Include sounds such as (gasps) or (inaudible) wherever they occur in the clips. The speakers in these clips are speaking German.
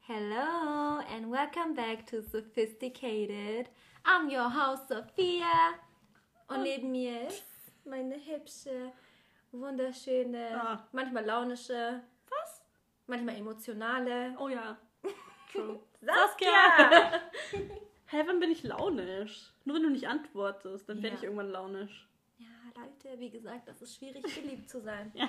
Hello and welcome back to Sophisticated. I'm your host Sophia. Und neben mir ist meine hübsche, wunderschöne, Ah. manchmal launische, Was? manchmal emotionale Oh ja. (laughs) True. Saskia. (laughs) Hä, wann bin ich launisch? Nur wenn du nicht antwortest, dann werde Ja. ich irgendwann launisch. Ja, Leute, wie gesagt, das ist schwierig, beliebt zu sein. (laughs) Ja.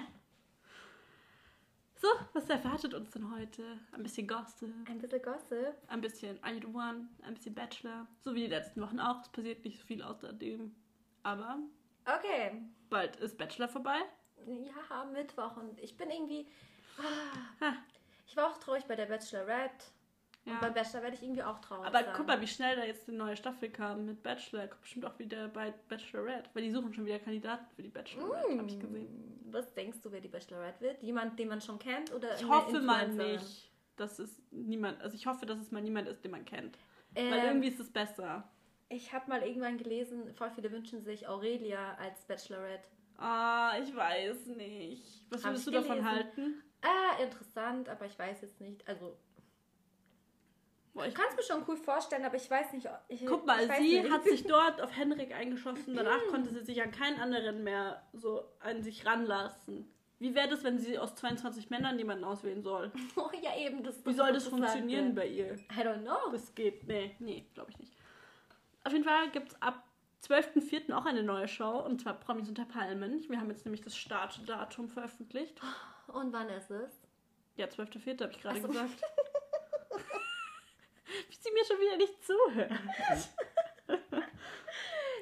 So, was erwartet uns denn heute? Ein bisschen Gossip, Ein bisschen Gossip. ein bisschen I Do One, ein bisschen Bachelor. So wie die letzten Wochen auch. Es passiert nicht so viel außerdem. Aber Okay. bald ist Bachelor vorbei. Ja, Mittwoch und ich bin irgendwie. Ha, Ich war auch traurig bei der Bachelorette. Und beim ja. Bachelor werde ich irgendwie auch traurig. Aber sein. guck mal, wie schnell da jetzt eine neue Staffel kam mit Bachelor. Kommt bestimmt auch wieder bei Bachelorette. Weil die suchen schon wieder Kandidaten für die Bachelorette, habe ich gesehen. Was denkst du, wer die Bachelorette wird? Jemand, den man schon kennt? Oder Ich hoffe mal nicht, dass es niemand, also ich hoffe, dass es mal niemand ist, den man kennt. Ähm, Weil irgendwie ist es besser. Ich habe mal irgendwann gelesen, voll viele wünschen sich Aurelia als Bachelorette. Ah, ich weiß nicht. Was würdest du ich davon gelesen. halten? Ah, interessant, aber ich weiß jetzt nicht. Also, ich kann es mir schon cool vorstellen, aber ich weiß nicht. Ich, guck mal, sie nicht. hat sich dort auf Henrik eingeschossen. Danach konnte sie sich an keinen anderen mehr so an sich ranlassen. Wie wäre das, wenn sie aus 22 Männern jemanden auswählen soll? (laughs) Oh ja, eben. Das, Wie soll das funktionieren bei ihr? I don't know. Das geht, nee, nee, glaube ich nicht. Auf jeden Fall gibt es ab 12.04. auch eine neue Show und zwar Promis unter Palmen. Wir haben jetzt nämlich das Startdatum veröffentlicht. Und wann ist es? Ja, 12.04. habe ich gerade so. gesagt. (laughs) Sie mir schon wieder nicht zuhört. (laughs)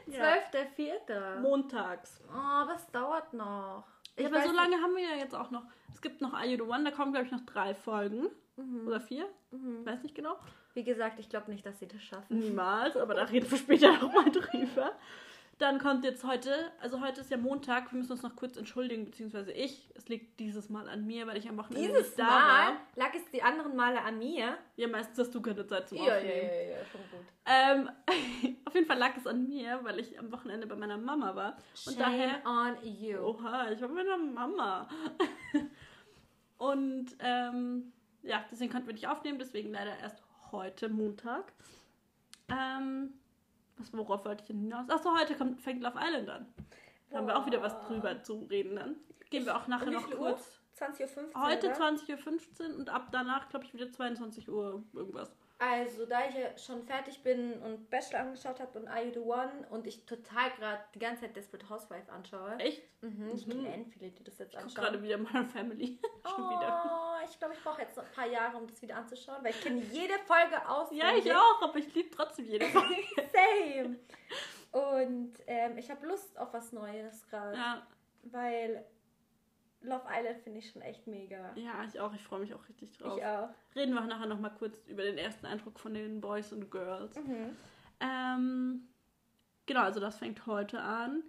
ja. 12.04. Montags. Oh, was dauert noch? Ja, aber so lange haben wir ja jetzt auch noch. Es gibt noch Are You the One, da kommen, glaube ich, noch drei Folgen. Mhm. Oder vier? Weiß nicht genau. Wie gesagt, ich glaube nicht, dass sie das schaffen. Niemals, aber da reden wir später nochmal drüber. (laughs) Dann kommt jetzt heute, also heute ist ja Montag, wir müssen uns noch kurz entschuldigen, beziehungsweise ich. Es liegt dieses Mal an mir, weil ich am Wochenende Dieses nicht da Mal war. lag es die anderen Male an mir. Ja, meistens hast du keine Zeit zum Ja, ja, Aufnehmen. ja, ja, schon gut. Ähm, (laughs) auf jeden Fall lag es an mir, weil ich am Wochenende bei meiner Mama war. Und Shame daher. on you. Oha, ich war bei meiner Mama. (laughs) Und ähm, ja, deswegen konnten wir nicht aufnehmen, deswegen leider erst heute Montag. Ähm, was, worauf wollte ich denn hinaus? Achso, heute kommt, fängt Love Island an. Da haben wir auch wieder was drüber zu reden dann. Gehen wir auch nachher Um noch viel Uhr? kurz. 20.15 Uhr. Heute oder? 20.15 Uhr und ab danach, glaube ich, wieder 22 Uhr irgendwas. Also, da ich ja schon fertig bin und Bachelor angeschaut habe und I The One und ich total gerade die ganze Zeit Desperate Housewife anschaue. Echt? Mhm, ich Mhm. kenne viele, die das jetzt Ich anschauen. gerade wieder Modern Family. (laughs) Schon oh, wieder. ich glaube, ich brauche jetzt noch ein paar Jahre, um das wieder anzuschauen, weil ich kenne jede Folge aus. Ja, ich auch, aber ich liebe trotzdem jede (laughs) Folge. Same. Und ähm, ich habe Lust auf was Neues gerade, Ja, weil Love Island finde ich schon echt mega. ja, ich auch. Ich freue mich auch richtig drauf. Ich auch. Reden wir nachher noch mal kurz über den ersten Eindruck von den Boys und Girls. Mhm. Ähm, genau, also das fängt heute an.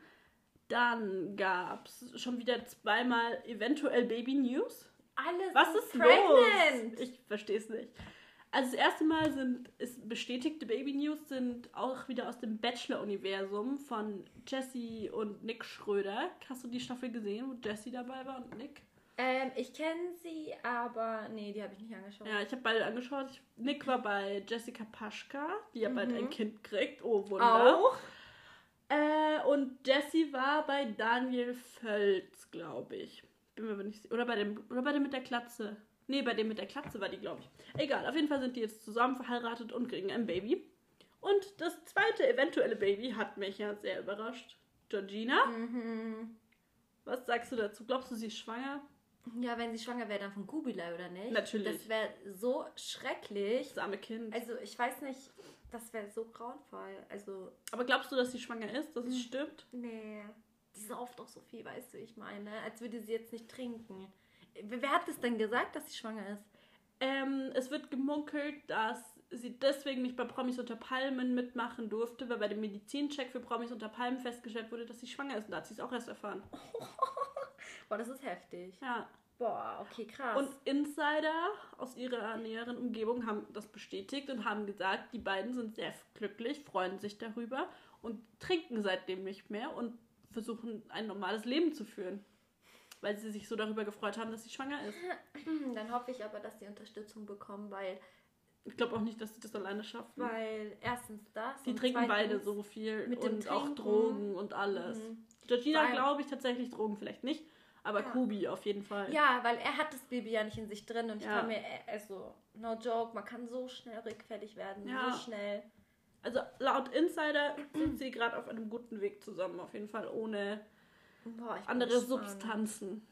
Dann gab es schon wieder zweimal eventuell Baby News. Alle Was ist pregnant. los? Ich verstehe es nicht. Also das erste Mal sind ist bestätigte Baby News sind auch wieder aus dem Bachelor-Universum von Jessie und Nick Schröder. Hast du die Staffel gesehen, wo Jessie dabei war und Nick? Ähm, ich kenne sie, aber nee, die habe ich nicht angeschaut. Ja, ich habe beide angeschaut. Ich, Nick war bei Jessica Paschka, die ja bald Mhm. ein Kind kriegt. Oh, Wunder. Auch? Äh, und Jessie war bei Daniel Völz, glaube ich. Bin mir aber nicht sicher. Oder bei dem, oder bei dem mit der Klatze. Nee, bei dem mit der Klatze war die, glaube ich. Egal, auf jeden Fall sind die jetzt zusammen verheiratet und kriegen ein Baby. Und das zweite eventuelle Baby hat mich ja sehr überrascht. Georgina, Mhm. was sagst du dazu? Glaubst du, sie ist schwanger? Ja, wenn sie schwanger wäre, dann von Kubilai, oder nicht? Natürlich. Das wäre so schrecklich. Das arme Kind. Also, ich weiß nicht, das wäre so grauenvoll. Also, Aber glaubst du, dass sie schwanger ist, dass es Mhm. stimmt? nee. Die sauft auch so viel, weißt du, ich meine. Als würde sie jetzt nicht trinken. Wer hat es denn gesagt, dass sie schwanger ist? Ähm, es wird gemunkelt, dass sie deswegen nicht bei Promis unter Palmen mitmachen durfte, weil bei dem Medizincheck für Promis unter Palmen festgestellt wurde, dass sie schwanger ist. Und da hat sie es auch erst erfahren. (laughs) Boah, das ist heftig. Ja. Boah, okay, krass. Und Insider aus ihrer näheren Umgebung haben das bestätigt und haben gesagt, die beiden sind sehr glücklich, freuen sich darüber und trinken seitdem nicht mehr und versuchen ein normales Leben zu führen. Weil sie sich so darüber gefreut haben, dass sie schwanger ist. (clears throat) Dann hoffe ich aber, dass sie Unterstützung bekommen, weil, Ich glaube auch nicht, dass sie das alleine schaffen. weil erstens das. Die trinken beide so viel mit dem und auch Trinken. Drogen und alles. Mhm. Georgina glaube ich tatsächlich Drogen vielleicht nicht, aber Ja. Kubi auf jeden Fall. Ja, weil er hat das Baby ja nicht in sich drin und ich Ja. kann mir, also, no joke, man kann so schnell rückfällig werden. Ja. So schnell. Also laut Insider sind sie gerade auf einem guten Weg zusammen, auf jeden Fall ohne Boah, ich andere. Substanzen.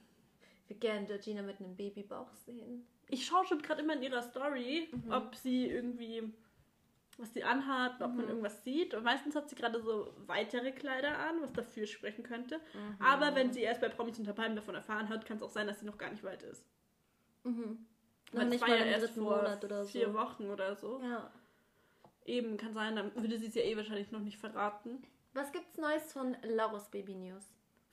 Wir gerne Georgina mit einem Babybauch sehen. Ich schaue schon gerade immer in ihrer Story, Mhm. ob sie irgendwie was sie anhat, ob man irgendwas sieht. Und meistens hat sie gerade so weitere Kleider an, was dafür sprechen könnte. Mhm. Aber wenn sie erst bei Promis unter Palmen davon erfahren hat, kann es auch sein, dass sie noch gar nicht weit ist. Mhm. Weil nicht war mal ja erst vor Monat oder so. Vier Wochen oder so. Ja. Eben, kann sein, dann würde sie es ja eh wahrscheinlich noch nicht verraten. Was gibt's Neues von Lauras Baby News?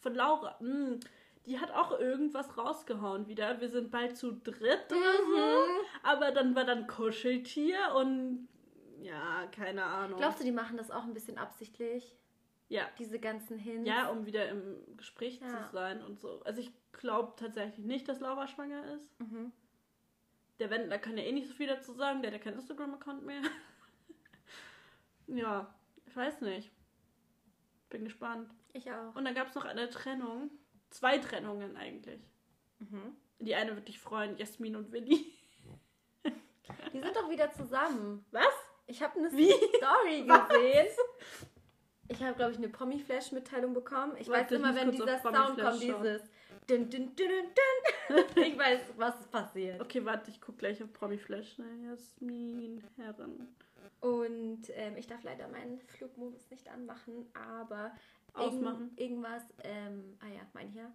Von Laura, mh, die hat auch irgendwas rausgehauen wieder. Wir sind bald zu dritt oder Mhm. so. Aber dann war dann Kuscheltier und ja, keine Ahnung. Glaubst du, die machen das auch ein bisschen absichtlich? ja. Diese ganzen Hints? Ja, um wieder im Gespräch Ja. zu sein und so. Also ich glaube tatsächlich nicht, dass Laura schwanger ist. Mhm. Der Wendler kann ja eh nicht so viel dazu sagen, der hat ja keinen Instagram-Account mehr. (laughs) ja, ich weiß nicht. Bin gespannt. Ich auch. Und dann gab es noch eine Trennung. Zwei Trennungen eigentlich. Mhm. Die eine wird dich freuen, Jasmin und Willi. (laughs) Die sind doch wieder zusammen. Was? Ich habe eine Wie? Story (laughs) Was? gesehen. Ich habe, glaube ich, eine Promi-Flash-Mitteilung bekommen. Ich Warte, weiß ich immer, wenn dieser Sound Promi-Flash kommt, dieses dün, dün, dün. Ich weiß, was ist passiert. Okay, warte, ich guck gleich auf Promi Flash. Ne? Jasmin Herren. Und ähm, ich darf leider meinen Flugmodus nicht anmachen, aber Ausmachen. Irgend, irgendwas, ähm, ah ja, mein hier.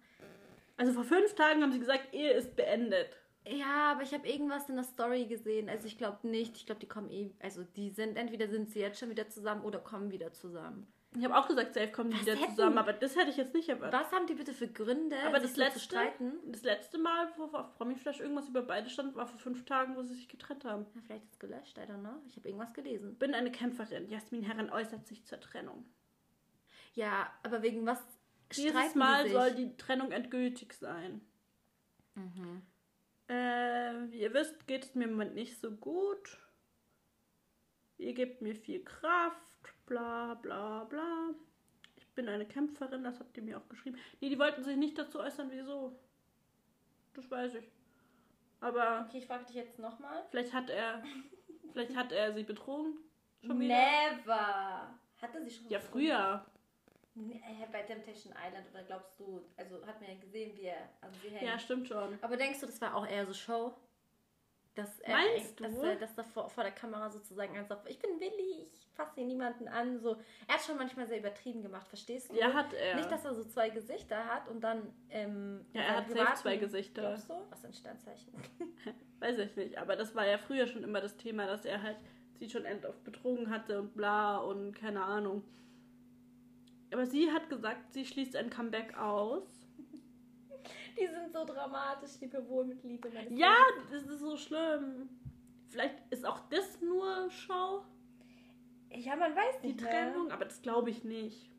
Also vor fünf Tagen haben sie gesagt, Ehe ist beendet. Ja, aber ich habe irgendwas in der Story gesehen. Also ich glaube nicht. Ich glaube, die kommen eh, also die sind, entweder sind sie jetzt schon wieder zusammen oder kommen wieder zusammen. Ich habe auch gesagt, safe kommen die wieder hätten- zusammen, aber das hätte ich jetzt nicht erwartet. Was haben die bitte für Gründe, Aber das letzte, zu streiten? das letzte Mal, wo auf Promiflash irgendwas über beide stand, war vor fünf Tagen, wo sie sich getrennt haben. Na, vielleicht ist es gelöscht, I don't know. Ich habe irgendwas gelesen. Bin eine Kämpferin. Jasmin Herren äußert sich zur Trennung. Ja, aber wegen was Dieses streiten Mal die sich? soll die Trennung endgültig sein. Mhm. Äh, wie ihr wisst, geht es mir im Moment nicht so gut. Ihr gebt mir viel Kraft, bla bla bla. Ich bin eine Kämpferin, das habt ihr mir auch geschrieben. Nee, die wollten sich nicht dazu äußern, wieso. Das weiß ich. Aber Okay, ich frage dich jetzt nochmal. vielleicht hat er. (laughs) vielleicht hat er sie betrogen. Schon wieder. Never. Hatte sie schon Ja, früher. Äh, bei Temptation Island oder glaubst du, also hat man ja gesehen, wie er an sie hängt. Ja, stimmt schon. Aber denkst du, das war auch eher so Show? Dass er, Meinst dass, du? er, dass er vor, vor der Kamera sozusagen einfach, ich bin Willi, ich fasse hier niemanden an. So. Er hat schon manchmal sehr übertrieben gemacht, verstehst du? Ja, hat er. Nicht, dass er so zwei Gesichter hat und dann ähm, Ja, er hat privaten- zwei Gesichter. Glaubst du? Was ein Sternzeichen. (laughs) Weiß ich nicht, aber das war ja früher schon immer das Thema, dass er halt sie schon oft betrogen hatte und bla und keine Ahnung. Aber sie hat gesagt, sie schließt ein Comeback aus. Die sind so dramatisch, liebe wohl mit Liebe. Ja, das ist so schlimm. Vielleicht ist auch das nur Show. Ja, man weiß die nicht. ne? Trennung, aber das glaube ich nicht.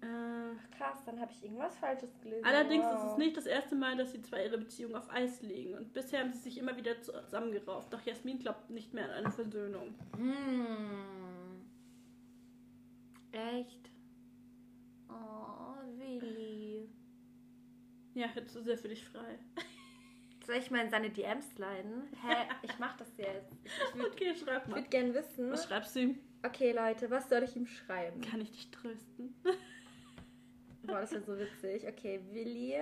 Äh, Krass, dann habe ich irgendwas Falsches gelesen. allerdings wow. ist es nicht das erste Mal, dass die zwei ihre Beziehung auf Eis legen. Und bisher haben sie sich immer wieder zusammengerauft. Doch Jasmin glaubt nicht mehr an eine Versöhnung. Hm. Echt? Oh, Willi. Ja, jetzt ist er für dich frei. Soll ich mal in seine DMs leiden? Hä? Ich mach das jetzt. Ich, ich würde Okay, schreib mal. würd gern wissen. Was schreibst du ihm? Okay, Leute, was soll ich ihm schreiben? Kann ich dich trösten? Boah, das wird so witzig. Okay, Willi.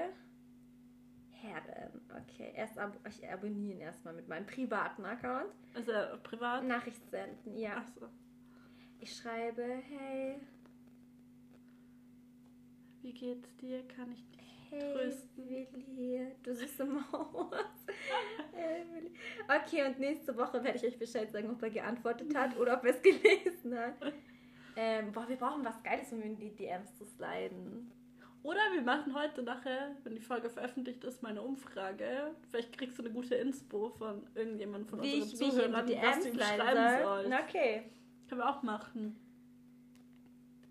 Herren. Okay, erst ab ich abonnieren erstmal mit meinem privaten Account. Er privat? Nachricht senden, ja. Achso. Ich schreibe, hey, Wie geht's dir? Kann ich dich hey, trösten? Willi, du süße Maus. (laughs) hey, Willi. Okay, und nächste Woche werde ich euch Bescheid sagen, ob er geantwortet hat oder ob er es gelesen hat. Ähm, boah, wir brauchen was Geiles, um in die DMs zu sliden. Oder wir machen heute nachher, wenn die Folge veröffentlicht ist, meine Umfrage. Vielleicht kriegst du eine gute Inspo von irgendjemandem von Wie unseren ich, wie ich Zuhörern, in die was du ihm schreiben soll. sollst. Okay. Können wir auch machen.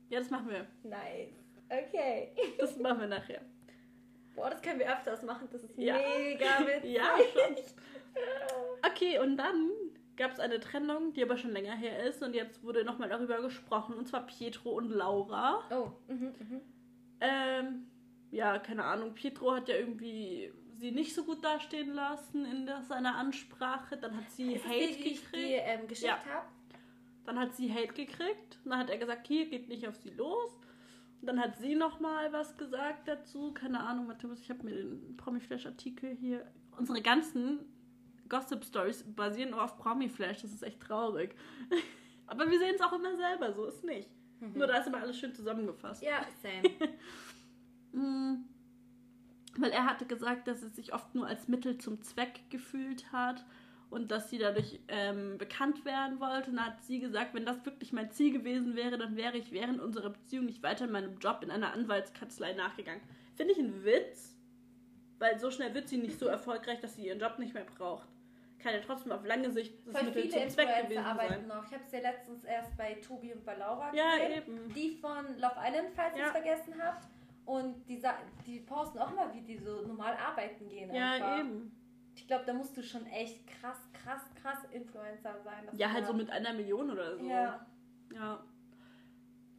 Ja, das machen wir. Nice. Okay. (laughs) Das machen wir nachher. Boah, das können wir öfters machen. Das ist Ja. mega witzig. (laughs) Ja, schon. (laughs) Okay, und dann gab es eine Trennung, die aber schon länger her ist. Und jetzt wurde nochmal darüber gesprochen. Und zwar Pietro und Laura. Oh, mhm, mhm. Ähm, ja, keine Ahnung. Pietro hat ja irgendwie sie nicht so gut dastehen lassen in der, seiner Ansprache. Dann hat sie Hate die, die gekriegt. dir ähm, geschickt Ja. habe? Dann hat sie Hate gekriegt. Dann hat er gesagt, hier, geht nicht auf sie los. Und dann hat sie nochmal was gesagt dazu. Keine Ahnung, Matthäus, ich habe mir den Promiflash-Artikel hier. Unsere ganzen Gossip-Stories basieren nur auf Promiflash. Das ist echt traurig. (laughs) Aber wir sehen es auch immer selber, so ist nicht. Nur da ist immer alles schön zusammengefasst. Ja, same. (laughs) Mm, Weil er hatte gesagt, dass es sich oft nur als Mittel zum Zweck gefühlt hat und dass sie dadurch ähm, bekannt werden wollte. Und dann hat sie gesagt, wenn das wirklich mein Ziel gewesen wäre, dann wäre ich während unserer Beziehung nicht weiter meinem Job in einer Anwaltskanzlei nachgegangen. Finde ich ein Witz, weil so schnell wird sie nicht so erfolgreich, dass sie ihren Job nicht mehr braucht. Kann ja trotzdem auf lange Sicht das Voll Mittel viele zum Zweck gewesen arbeiten sein. noch. Ich habe es ja letztens erst bei Tobi und bei Laura Ja, gesehen. eben. Die von Love Island, falls ihr Ja. es vergessen habt. Und die, die posten auch mal, wie die so normal arbeiten gehen. Ja, einfach. eben. Ich glaube, da musst du schon echt krass, krass, krass Influencer sein. Ja, halt so mit einer Million oder so. Ja. Ja.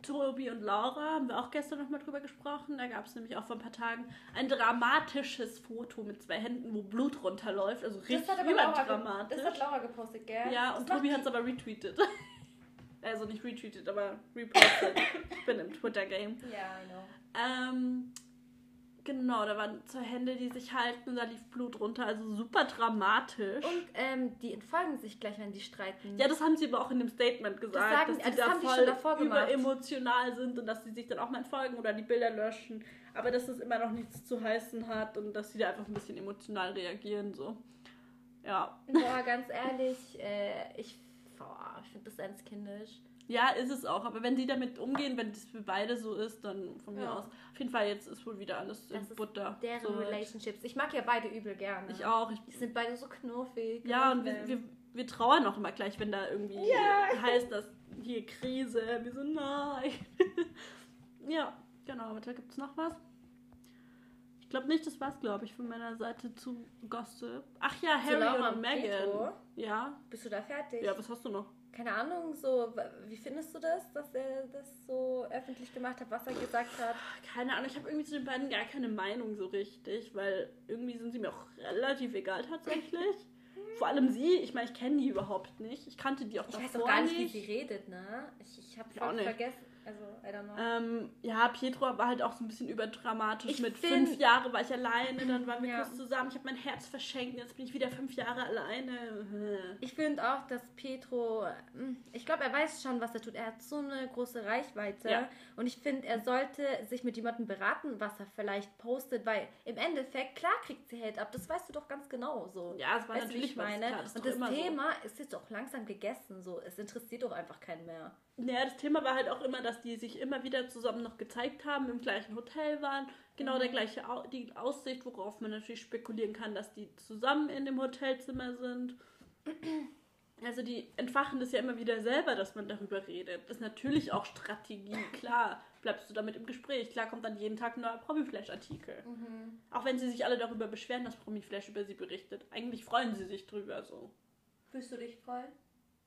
Tobi und Laura haben wir auch gestern nochmal drüber gesprochen. Da gab es nämlich auch vor ein paar Tagen ein dramatisches Foto mit zwei Händen, wo Blut runterläuft. Also richtig überdramatisch. das hat Laura gepostet, gell? Ja, Das und Tobi hat es aber retweetet. (laughs) also nicht retweetet, aber repostet. ich bin im Twitter-Game. Ja, I know. Ähm, genau, da waren zwei Hände, die sich halten und da lief Blut runter. Also super dramatisch. Und ähm, die entfolgen sich gleich, wenn die streiten. Ja, das haben sie aber auch in dem Statement gesagt, sagen- dass sie das da haben voll davor gemacht. überemotional sind und dass sie sich dann auch mal entfolgen oder die Bilder löschen, aber dass das immer noch nichts zu heißen hat und dass sie da einfach ein bisschen emotional reagieren, so. Ja. Boah, ganz ehrlich, äh, ich, boah, ich finde das ganz kindisch. Ja, ist es auch, aber wenn sie damit umgehen, wenn das für beide so ist, dann von mir Ja. aus. Auf jeden Fall, jetzt ist wohl wieder alles in Das ist Butter. Deren so. Relationships. Ich mag ja beide übel gerne. Ich auch. Ich, Die sind beide so knuffig. ja, und wir, wir, wir trauern auch immer gleich, wenn da irgendwie Ja. heißt, dass hier Krise, wir so, nein. (laughs) ja, genau, aber da gibt es noch was. Ich glaube nicht, das war's, glaube ich, von meiner Seite zu Gossip. Ach ja, Harry und Meghan. Ja. Bist du da fertig? Ja, was hast du noch? Keine Ahnung, so, wie findest du das, dass er das so öffentlich gemacht hat, was er gesagt hat? Keine Ahnung, ich habe irgendwie zu den beiden gar keine Meinung so richtig, weil irgendwie sind sie mir auch relativ egal tatsächlich. (laughs) Vor allem sie, ich meine, ich kenne die überhaupt nicht. Ich kannte die auch Ich davor weiß auch gar nicht, wie sie redet, ne? Ich, ich habe Ich auch voll nicht. vergessen. Also, I don't know. Ähm, ja, Pietro war halt auch so ein bisschen überdramatisch. Ich Mit find- fünf Jahren war ich alleine, dann waren wir Ja. kurz zusammen. Ich habe mein Herz verschenkt, jetzt bin ich wieder fünf Jahre alleine. Ich finde auch, dass Petro, hm, ich glaube, er weiß schon, was er tut. Er hat so eine große Reichweite. Ja. Und ich finde, er sollte sich mit jemandem beraten, was er vielleicht postet, weil im Endeffekt, klar kriegt sie Hate ab. Das weißt du doch ganz genau so. Ja, es war Weißt natürlich meine? klar, das Und das immer so. Thema ist jetzt auch langsam gegessen. So. Es interessiert doch einfach keinen mehr. Naja, das Thema war halt auch immer, dass die sich immer wieder zusammen noch gezeigt haben, im gleichen Hotel waren. Genau Mhm. der gleiche Au die Aussicht, worauf man natürlich spekulieren kann, dass die zusammen in dem Hotelzimmer sind. Also die entfachen das ja immer wieder selber, dass man darüber redet. Das ist natürlich auch Strategie, klar. Bleibst du damit im Gespräch. Klar kommt dann jeden Tag ein neuer Promiflash-Artikel. Mhm. Auch wenn sie sich alle darüber beschweren, dass Promiflash über sie berichtet. Eigentlich freuen sie sich drüber so. Willst du dich freuen?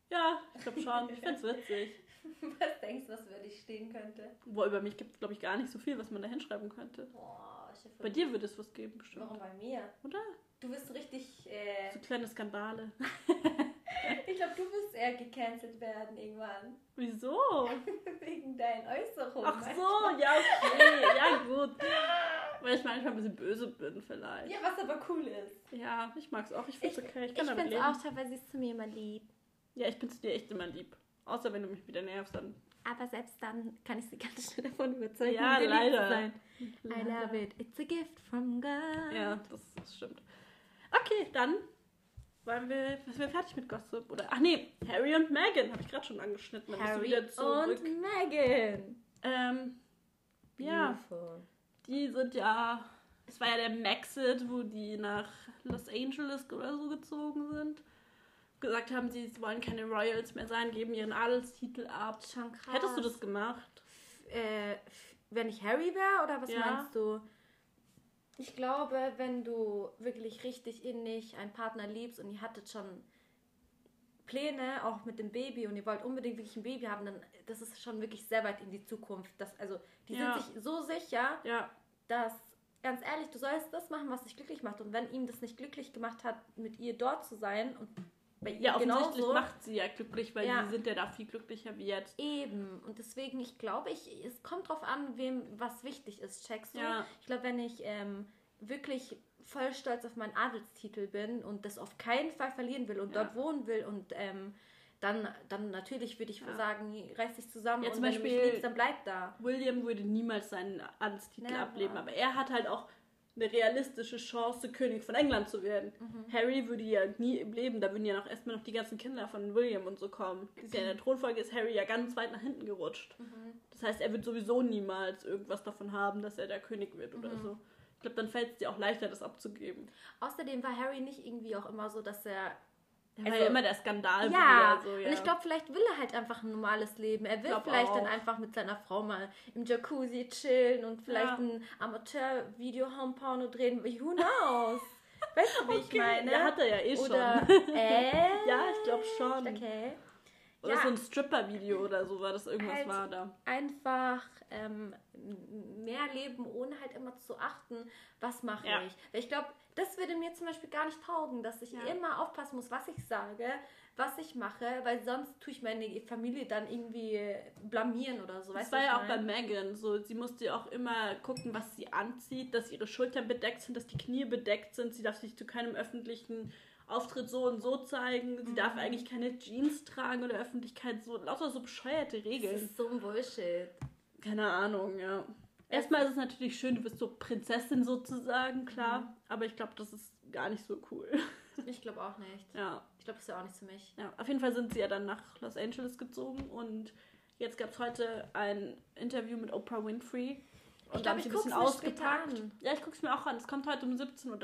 Ja, ich glaube schon. Ich find's witzig. (laughs) Was denkst du, was über dich stehen könnte? Boah, über mich gibt es, glaube ich, gar nicht so viel, was man da hinschreiben könnte. Boah, ich hab Bei dir würde es was geben, bestimmt. Warum bei mir? Oder? Du bist richtig. Äh, So kleine Skandale. (laughs) (laughs) ich glaube, du wirst eher gecancelt werden irgendwann. Wieso? Wegen deinen Äußerungen. Ach so, ja, okay. Ja, gut. Weil ich manchmal ein bisschen böse bin, vielleicht. Ja, was aber cool ist. Ja, ich mag's auch. Ich Ich, find's okay. Ich ich kann damit finde es leben. auch toll, weil sie ist zu mir immer lieb. Ja, ich bin zu dir echt immer lieb. Außer wenn du mich wieder nervst, dann. Aber selbst dann kann ich sie ganz schnell davon überzeugen, Ja, wieder lieb zu leider. sein. I love it. It's a gift from God. Ja, das, das stimmt. Okay, dann waren wir, sind wir fertig mit Gossip. Oder, ach nee, Harry und Meghan habe ich gerade schon angeschnitten. Harry und Meghan. Ähm, ja, Beautiful. die sind ja, es war ja der Maxit, wo die nach Los Angeles oder so gezogen sind. Gesagt haben, sie wollen keine Royals mehr sein, geben ihren Adelstitel ab. Schon krass. Hättest du das gemacht? Äh, wenn ich Harry wäre oder was Ja. meinst du? Ich glaube, wenn du wirklich richtig innig einen Partner liebst und ihr hattet schon Pläne, auch mit dem Baby und ihr wollt unbedingt wirklich ein Baby haben, dann das ist schon wirklich sehr weit in die Zukunft. Das, also die Ja. sind sich so sicher, Ja, dass, ganz ehrlich, du sollst das machen, was dich glücklich macht. Und wenn ihm das nicht glücklich gemacht hat, mit ihr dort zu sein und ja offensichtlich genauso, macht sie ja glücklich, weil Ja. die sind ja da viel glücklicher wie jetzt. Eben. Und deswegen, ich glaube, ich, es kommt drauf an, wem was wichtig ist, checkst du? Ja. Ich glaube, wenn ich ähm, wirklich voll stolz auf meinen Adelstitel bin und das auf keinen Fall verlieren will und Ja. dort wohnen will und ähm, dann, dann natürlich würde ich Ja. sagen, reiß dich zusammen Ja, und zum wenn du mich Beispiel- liebst, dann bleib da. William würde niemals seinen Adelstitel Never. ableben, aber er hat halt auch eine realistische Chance, König von England zu werden. Mhm. Harry würde ja nie im Leben, da würden ja noch erstmal noch die ganzen Kinder von William und so kommen. Ja in der Thronfolge ist Harry ja ganz weit nach hinten gerutscht. Mhm. Das heißt, er wird sowieso niemals irgendwas davon haben, dass er der König wird oder Mhm. so. Ich glaube, dann fällt es dir auch leichter, das abzugeben. Außerdem war Harry nicht irgendwie auch immer so, dass er. Er Also- ja immer der Skandal. Ja, so, ja. und ich glaube, vielleicht will er halt einfach ein normales Leben. Er will vielleicht dann auch. einfach mit seiner Frau mal im Jacuzzi chillen und vielleicht Ja. ein Amateur-Video-Home-Porno drehen. Who knows? Weißt du, wie ich meine? Ja, hat er ja eh Oder, schon. äh? (laughs) Ja, ich glaube schon. Okay. Oder Ja. so ein Stripper-Video oder so war das irgendwas Halt war da. Einfach ähm, mehr leben, ohne halt immer zu achten, was mache Ja. ich. Weil ich glaube, das würde mir zum Beispiel gar nicht taugen, dass ich Ja. immer aufpassen muss, was ich sage, was ich mache, weil sonst tue ich meine Familie dann irgendwie blamieren oder so. Das war ja auch bei? Megan so. Sie musste ja auch immer gucken, was sie anzieht, dass ihre Schultern bedeckt sind, dass die Knie bedeckt sind. Sie darf sich zu keinem öffentlichen Auftritt so und so zeigen. Sie darf Mhm. eigentlich keine Jeans tragen oder Öffentlichkeit. So lauter so bescheuerte Das Regeln. ist so ein Bullshit. Keine Ahnung, ja. Erstmal ist es natürlich schön, du bist so Prinzessin sozusagen, klar. Mhm. Aber ich glaube, das ist gar nicht so cool. (laughs) Ich glaube auch nicht. ja. Ich glaube, das wäre auch nichts für mich. Ja, auf jeden Fall sind sie ja dann nach Los Angeles gezogen und jetzt gab es heute ein Interview mit Oprah Winfrey. Und Ich da glaub, ich ein bisschen ausgepackt. Ja, ich gucke es mir auch an. Es kommt heute um 17.30 Uhr,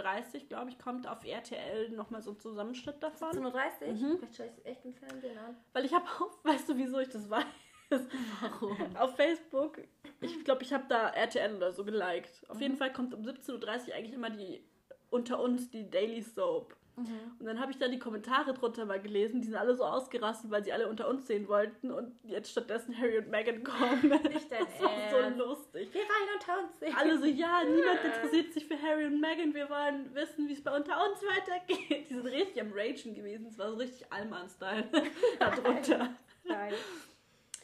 glaube ich, kommt auf RTL nochmal so ein Zusammenschnitt davon. 17.30 Uhr? Mhm. Vielleicht schaue ich es echt im Fernsehen an. Weil ich habe (laughs) auch, weißt du, wieso ich das weiß? Warum? Auf Facebook, ich glaube, ich habe da RTL oder so geliked. Auf Mhm. jeden Fall kommt um 17.30 Uhr eigentlich immer die unter uns die Daily Soap. Mhm. Und dann habe ich da die Kommentare drunter mal gelesen, die sind alle so ausgerastet, weil sie alle unter uns sehen wollten und jetzt stattdessen Harry und Meghan kommen. Nicht (laughs) dein das war so lustig. Wir wollen unter uns sehen. Alle so, ja, niemand interessiert sich für Harry und Meghan, wir wollen wissen, wie es bei unter uns weitergeht. Die sind richtig am Ragen gewesen, es war so richtig Allmann-Style (laughs) da drunter. Geil.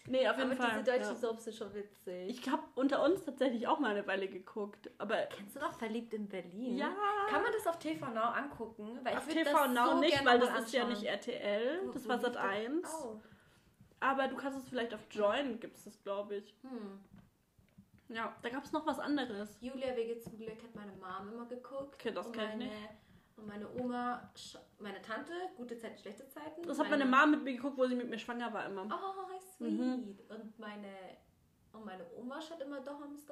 Nee, auf jeden Aber Fall. diese deutschen ja. Soaps sind schon witzig. Ich habe unter uns tatsächlich auch mal eine Weile geguckt, aber Kennst du noch Verliebt in Berlin? ja, Kann man das auf TV Now angucken? Weil auf ich TV das Now so nicht, weil das ist ja anschauen. nicht RTL, Wo- das war Sat 1. das? Oh. Aber du kannst es vielleicht auf Join, gibt es das, glaube ich. Hm. Ja, da gab es noch was anderes. Julia Wege zum Glück hat meine Mom immer geguckt. Okay, das Und kenn ich meine- nicht. Und meine Oma, meine Tante, gute Zeiten, schlechte Zeiten. Das hat meine Mom mit mir geguckt, wo sie mit mir schwanger war immer. Oh, sweet. Mhm. Und meine und meine Oma schaut immer Daheim ist.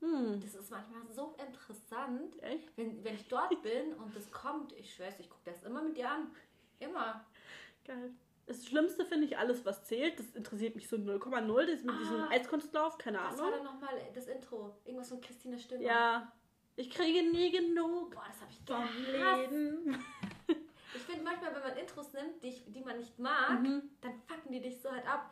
Hm, Das ist manchmal so interessant, echt? wenn, wenn ich dort (laughs) bin und das kommt. Ich schwör's, ich gucke das immer mit dir an. Immer. Geil. Das Schlimmste finde ich alles, was zählt. Das interessiert mich so 0,0. Das mit diesem Ah. Eiskunstlauf, keine Was war Ahnung. dann nochmal das Intro? Irgendwas von Christine Stürmer. Ja, ich kriege nie genug Boah, das habe ich gehasst. Leben. Ich finde manchmal, wenn man Intros nimmt, die, ich, die man nicht mag, Mhm. dann fucken die dich so halt ab.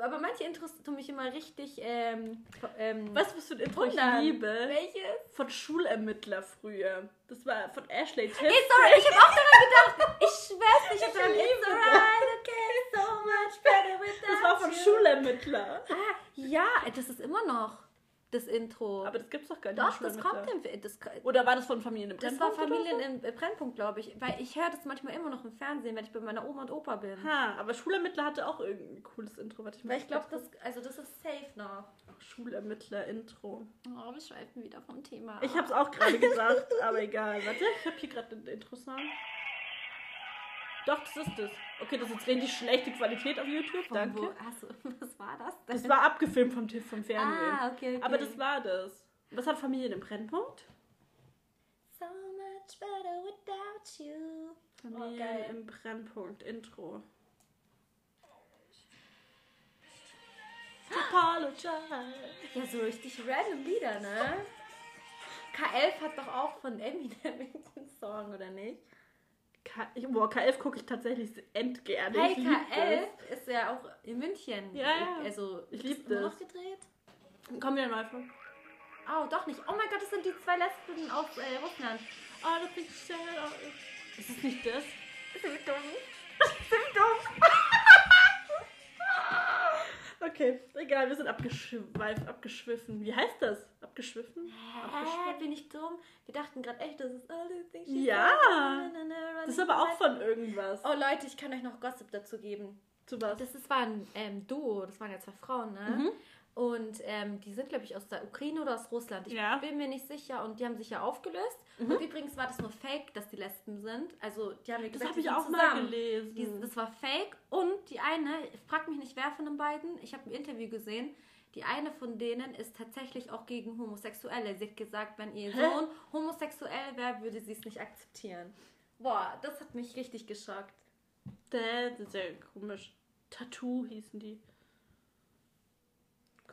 Aber manche Intros tun mich immer richtig. Ähm, ähm, Weißt du, was für ein Intro ich liebe? Welches? Von Schulermittler früher. Das war von Ashley Tiff. It's alright, ich habe auch daran gedacht. Ich schwör's, ich habe daran liebe It's alright, okay, so much better without Das war von you. Schulermittler. Ah, ja, das ist immer noch das Intro. Aber das gibt's doch gar nicht. Doch, das kommt im. Das, Oder war das von Familien im das war Brennpunkt Familien im Brennpunkt, glaube ich. Weil ich höre das manchmal immer noch im Fernsehen, wenn ich bei meiner Oma und Opa bin. Ha, aber Schulermittler hatte auch irgendein cooles Intro. Warte, Weil muss ich glaube, das, also das ist safe noch. Schulermittler-Intro. Oh, wir schweifen wieder vom Thema. Ich hab's auch gerade gesagt, aber egal. Warte, ich habe hier gerade den Intro-Song. Doch, das ist es. Okay, das ist jetzt richtig schlechte Qualität auf YouTube, danke. Wo, du, (laughs) was war das denn? Das war abgefilmt vom, vom Fernsehen. Ah, okay, okay. Aber das war das. Was hat Familien im Brennpunkt? So much better without you. Familien geil. im Brennpunkt, Intro. (gasps) Apologize. Ja, so richtig random Lieder, ne? K11 hat doch auch von Eminem (laughs) einen Song, oder nicht? K boah, K11 gucke ich tatsächlich endgerne. Hey, Ich lieb K11 ist ja auch in München. Ja, ja. Also, Ich ist lieb immer noch das. gedreht? das. Kommen wieder neu von. Oh, doch nicht. Oh mein Gott, das sind die zwei Lesben aus äh, Russland. Oh, das ist sehr. Ist es nicht das? Sind wir dumm? (laughs) Sind wir dumm? Okay, egal, wir sind abgeschweift, abgeschwiffen. Wie heißt das? Abgeschwiffen? Hä, bin ich dumm? Wir dachten gerade echt, das ist all the things Ja. Das ist aber auch von irgendwas. Oh Leute, ich kann euch noch Gossip dazu geben. Zu was? Das ist, war ein ähm, Duo, das waren ja zwei Frauen, ne? Mhm. Und ähm, die sind, glaube ich, aus der Ukraine oder aus Russland. Ich Ja. bin mir nicht sicher. Und die haben sich ja aufgelöst. Und übrigens war das nur Fake, dass die Lesben sind. Also, die haben ja das gesagt, habe die ich auch mal zusammen. gelesen. Die, das war Fake. Und die eine, frag mich nicht, wer von den beiden, ich habe ein Interview gesehen. Die eine von denen ist tatsächlich auch gegen Homosexuelle. Sie hat gesagt, wenn ihr Hä? Sohn homosexuell wäre, würde sie es nicht akzeptieren. Boah, das hat mich richtig geschockt. Das ist ja komisch. Tattoo hießen die.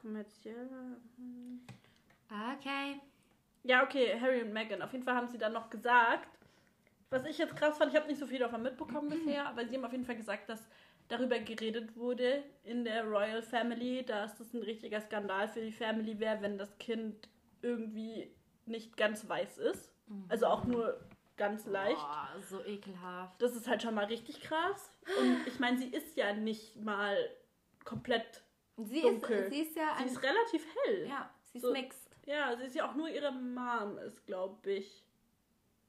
Kommerziell. Okay. Ja, okay, Harry und Meghan. Auf jeden Fall haben sie dann noch gesagt, was ich jetzt krass fand, ich habe nicht so viel davon mitbekommen (clears throat) bisher, aber sie haben auf jeden Fall gesagt, dass darüber geredet wurde in der Royal Family, dass das ein richtiger Skandal für die Family wäre, wenn das Kind irgendwie nicht ganz weiß ist. Also auch nur ganz leicht. Boah, so ekelhaft. Das ist halt schon mal richtig krass. Und ich meine, sie ist ja nicht mal komplett. Sie Dunkel. ist, sie ist ja Sie ein, ist relativ hell. ja, sie ist So- mixed. Ja, sie ist ja auch nur ihre Mom, ist, glaube ich,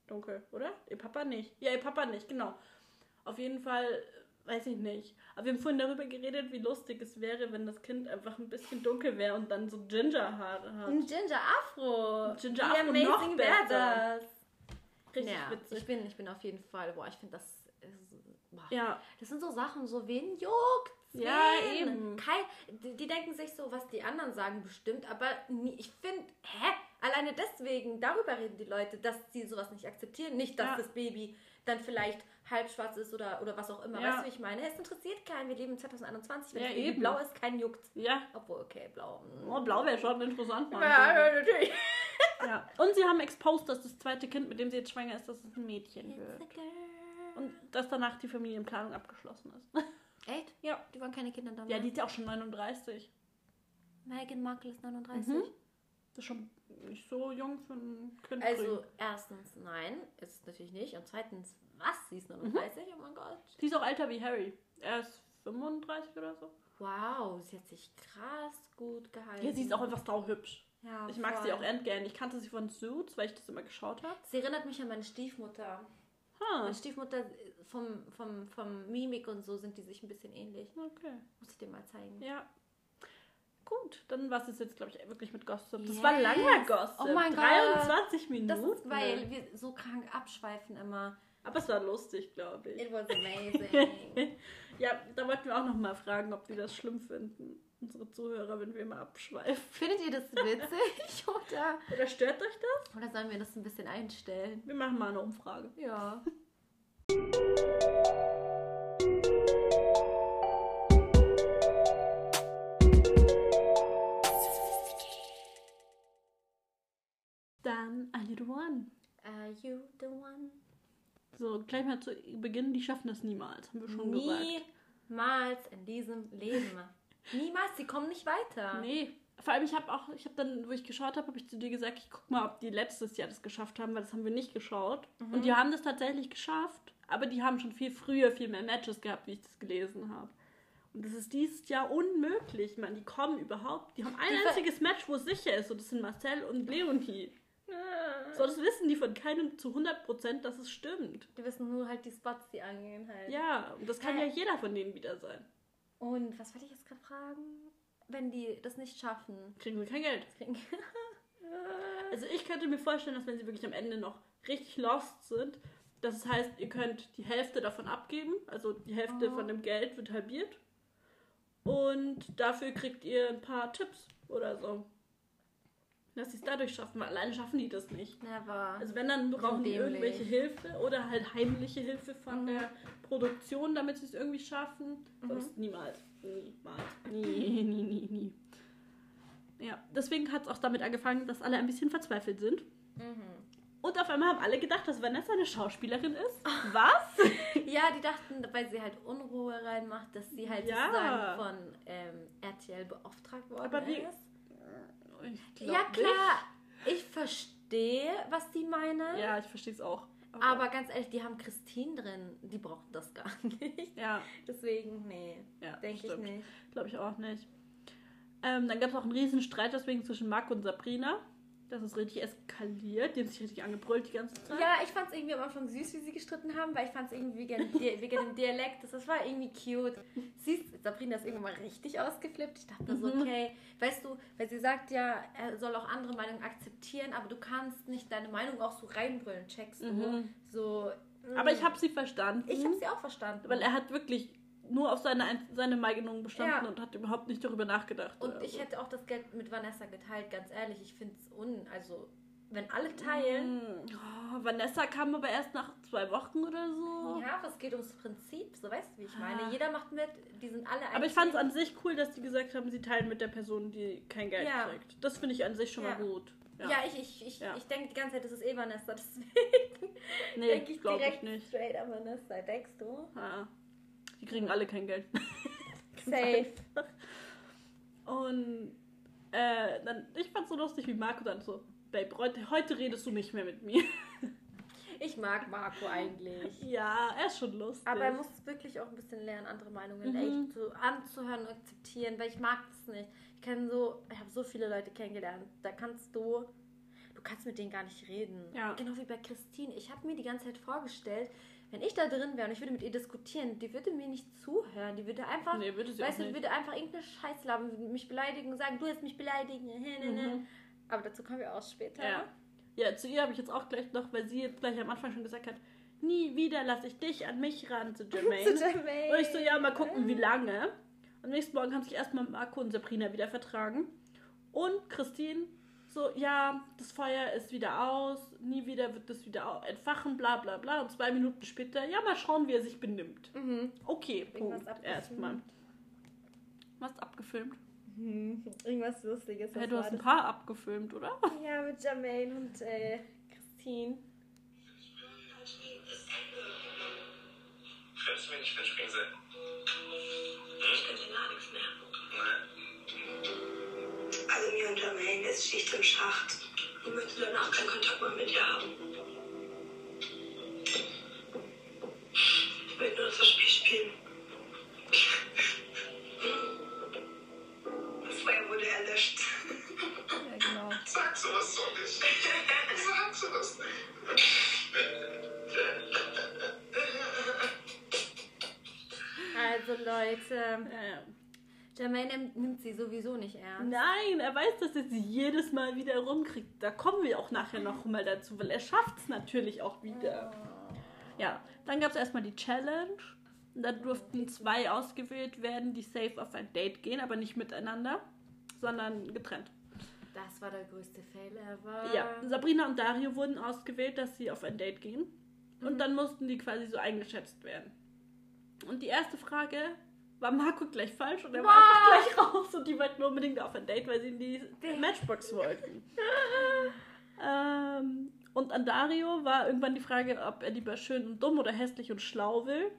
dunkel, oder? Ihr Papa nicht. Ja, ihr Papa nicht, genau. Auf jeden Fall, äh, weiß ich nicht. Aber wir haben vorhin darüber geredet, wie lustig es wäre, wenn das Kind einfach ein bisschen dunkel wäre und dann so Gingerhaare hat. Ein Ginger Afro. Ginger Wie Afro noch amazing besser. wäre das? Richtig ja, witzig. Ich bin, ich bin auf jeden Fall, boah, ich finde das. Ist, boah. Ja, Das sind so Sachen, so wen juckt. Ja, eben. Kein, die, denken sich so, was die anderen sagen, bestimmt, aber nie, ich finde, hä? Alleine deswegen, darüber reden die Leute, dass sie sowas nicht akzeptieren. Nicht, dass Ja. das Baby dann vielleicht halb schwarz ist oder, oder was auch immer. Ja. Weißt du, wie ich meine? Es interessiert keinen. Wir leben 2021. Wenn Ja, eben. blau ist, keinen juckt. ja. Obwohl, okay, blau. Oh, blau wäre schon interessant. Mann. Ja, natürlich. (laughs) Ja. Und sie haben exposed, dass das zweite Kind, mit dem sie jetzt schwanger ist, dass es ein Mädchen wird. Und dass danach die Familienplanung abgeschlossen ist. (laughs) Echt? Ja. Die waren keine Kinder dann. Ja, ne? die ist ja auch schon 39. Meghan Markle ist 39. Mhm. Das ist schon nicht so jung für ein Kind. Also, kriegen. erstens, nein, ist es natürlich nicht. Und zweitens, was? Sie ist 39? Oh mein Gott. Die ist auch älter wie Harry. Er ist 35 oder so. Wow, sie hat sich krass gut gehalten. Ja, sie ist auch einfach sauhübsch. Ja, Ich mag voll. sie auch endgern. Ich kannte sie von Suits, weil ich das immer geschaut habe. Sie erinnert mich an meine Stiefmutter. Ha, Meine Stiefmutter vom, vom, vom Mimik und so sind die sich ein bisschen ähnlich. okay. Muss ich dir mal zeigen. Ja. Gut, dann war es jetzt, glaube ich, wirklich mit Gossip. Das Yes. war langer Gossip. Oh mein Gott. 23 Minuten. Das ist, weil wir so krank abschweifen immer. Aber es war lustig, glaube ich. It was amazing. (laughs) Ja, da wollten wir auch noch mal fragen, ob die das schlimm finden, unsere Zuhörer, wenn wir immer abschweifen. Findet ihr das witzig? (laughs) Oder, Oder stört euch das? oder sollen wir das ein bisschen einstellen? Wir machen mal eine Umfrage. Ja. (laughs) Dann I Need One. Are you the one? So, gleich mal zu Beginn, die schaffen das niemals, haben wir schon gesagt. Niemals in diesem Leben. (laughs) Niemals, sie kommen nicht weiter. Nee. Vor allem, ich habe auch, ich habe dann, wo ich geschaut habe, habe ich zu dir gesagt, ich guck mal, ob die letztes Jahr das geschafft haben, weil das haben wir nicht geschaut. Und die haben das tatsächlich geschafft, aber die haben schon viel früher viel mehr Matches gehabt, wie ich das gelesen habe. Und das ist dieses Jahr unmöglich. Ich meine, die kommen überhaupt. Die haben ein Die einziges Match, wo es sicher ist, und das sind Marcel und Leonie. So, das wissen die von keinem zu 100%, dass es stimmt. Die wissen nur halt die Spots, die angehen halt. Ja, und das kann Hä? ja jeder von denen wieder sein. Und was wollte ich jetzt gerade fragen? Wenn die das nicht schaffen, Kriegen wir kein Geld. (laughs) kriegen. Also ich könnte mir vorstellen, dass wenn sie wirklich am Ende noch richtig lost sind, das heißt, ihr könnt die Hälfte davon abgeben, also die Hälfte Oh. von dem Geld wird halbiert. Und dafür kriegt ihr ein paar Tipps oder so. Dass sie es dadurch schaffen, weil alleine schaffen die das nicht. Never. Also wenn, dann brauchen die irgendwelche Hilfe oder halt heimliche Hilfe von Mhm. der Produktion, damit sie es irgendwie schaffen. Mhm. Sonst niemals. Niemals. (laughs) Nie, nie, nie, nie. Ja, deswegen hat es auch damit angefangen, dass alle ein bisschen verzweifelt sind. Mhm. Und auf einmal haben alle gedacht, dass Vanessa eine Schauspielerin ist. Was? (laughs) Ja, die dachten, weil sie halt Unruhe reinmacht, dass sie halt Ja. sozusagen von ähm, RTL beauftragt worden Aber wie- ist. Glaub Ja, klar. Ich verstehe, was die meinen. Nicht. Ja, ich verstehe es auch. Aber ganz ehrlich, die haben Christine drin. Die brauchen das gar (laughs) nicht. Ja, Deswegen, nee. ja Denke ich nicht. Glaube ich auch nicht. Ähm, dann gab es auch einen riesen Streit deswegen zwischen Marc und Sabrina. Das ist richtig eskaliert. Die haben sich richtig angebrüllt die ganze Zeit. Ja, ich fand es irgendwie am Anfang süß, wie sie gestritten haben, weil ich fand es irgendwie wegen, dem (laughs) Dialekt, das, das war irgendwie cute. Siehst, Sabrina ist irgendwann mal richtig ausgeflippt. Ich dachte so, Mhm. okay, weißt du, weil sie sagt ja, er soll auch andere Meinungen akzeptieren, aber du kannst nicht deine Meinung auch so reinbrüllen, checkst du? Mhm. So. Aber ich habe sie verstanden. Ich habe sie auch verstanden. Weil er hat wirklich nur auf seine, Ein- seine Meinung bestanden Ja. und hat überhaupt nicht darüber nachgedacht. Und oder ich hätte auch das Geld mit Vanessa geteilt, ganz ehrlich. Ich finde es un. Also, wenn alle teilen. Mm, oh, Vanessa kam aber erst nach zwei Wochen oder so. Ja, aber es geht ums Prinzip, so weißt du, wie ich meine. Ah. Jeder macht mit, die sind alle Aber ich fand es an sich cool, dass die gesagt haben, sie teilen mit der Person, die kein Geld Ja. kriegt. Das finde ich an sich schon Ja. mal gut. Ja, ich, ich, ich, Ja. ich denke die ganze Zeit, das ist eh Vanessa, (laughs) deswegen nee, denke ich glaube direkt ich nicht. straight an Vanessa. Denkst du? Ja. Die kriegen alle kein Geld. (laughs) Safe. Und äh, dann, ich fand so lustig, wie Marco dann so, Babe, heute, heute redest du nicht mehr mit mir. Ich mag Marco eigentlich. (laughs) ja, er ist schon lustig. Aber er muss wirklich auch ein bisschen lernen, andere Meinungen Mhm. echt so anzuhören und akzeptieren, weil ich mag das nicht. Ich kenne so, ich habe so viele Leute kennengelernt. Da kannst du, du kannst mit denen gar nicht reden. Ja. Genau wie bei Christine. Ich habe mir die ganze Zeit vorgestellt, wenn ich da drin wäre und ich würde mit ihr diskutieren, die würde mir nicht zuhören. Die würde einfach, Nee, würde weißt du, würde einfach irgendeine Scheiße labern, mich beleidigen und sagen, du hast mich beleidigen. Mhm. Aber dazu kommen wir auch später. Ja. Ja, zu ihr habe ich jetzt auch gleich noch, weil sie jetzt gleich am Anfang schon gesagt hat, nie wieder lasse ich dich an mich ran zu (laughs) Jermaine. Zu Jermaine. Und ich so, ja, mal gucken, wie lange. Am nächsten Morgen haben sich erstmal Marco und Sabrina wieder vertragen. Und Christine so, ja, das Feuer ist wieder aus, nie wieder wird das wieder entfachen, bla bla bla. Und zwei Minuten später, ja, mal schauen, wie er sich benimmt. Mhm. Okay, Punkt. Erstmal. Was abgefilmt? Hm, Irgendwas Lustiges. Was du hast ein paar abgefilmt, oder? Ja, mit Jermaine und äh, Christine. Könntest du mir nicht mitspringen sehen? Ich könnte Also mir und Jermaine ist Schicht im Schacht. Ich möchte danach keinen Kontakt mehr mit dir haben. Ich will nur das Spiel spielen. Das Feuer wurde erlöscht. Ja, genau. Sag sowas doch nicht. Sag sowas nicht. Also Leute. Jermaine nimmt- nimmt sie sowieso nicht ernst. Nein, er weiß, dass er sie jedes Mal wieder rumkriegt. Da kommen wir auch nachher noch mal dazu, weil er schafft es natürlich auch wieder. Ja, dann gab es erstmal die Challenge. Da durften zwei ausgewählt werden, die safe auf ein Date gehen, aber nicht miteinander, sondern getrennt. Das war der größte Fail ever. Ja, Sabrina und Dario wurden ausgewählt, dass sie auf ein Date gehen. Und dann mussten die quasi so eingeschätzt werden. Und die erste Frage war Marco gleich falsch und er war Wow. einfach gleich raus und die wollten unbedingt auf ein Date, weil sie in die Matchbox wollten. (laughs) ähm, und an Dario war irgendwann die Frage, ob er lieber schön und dumm oder hässlich und schlau will.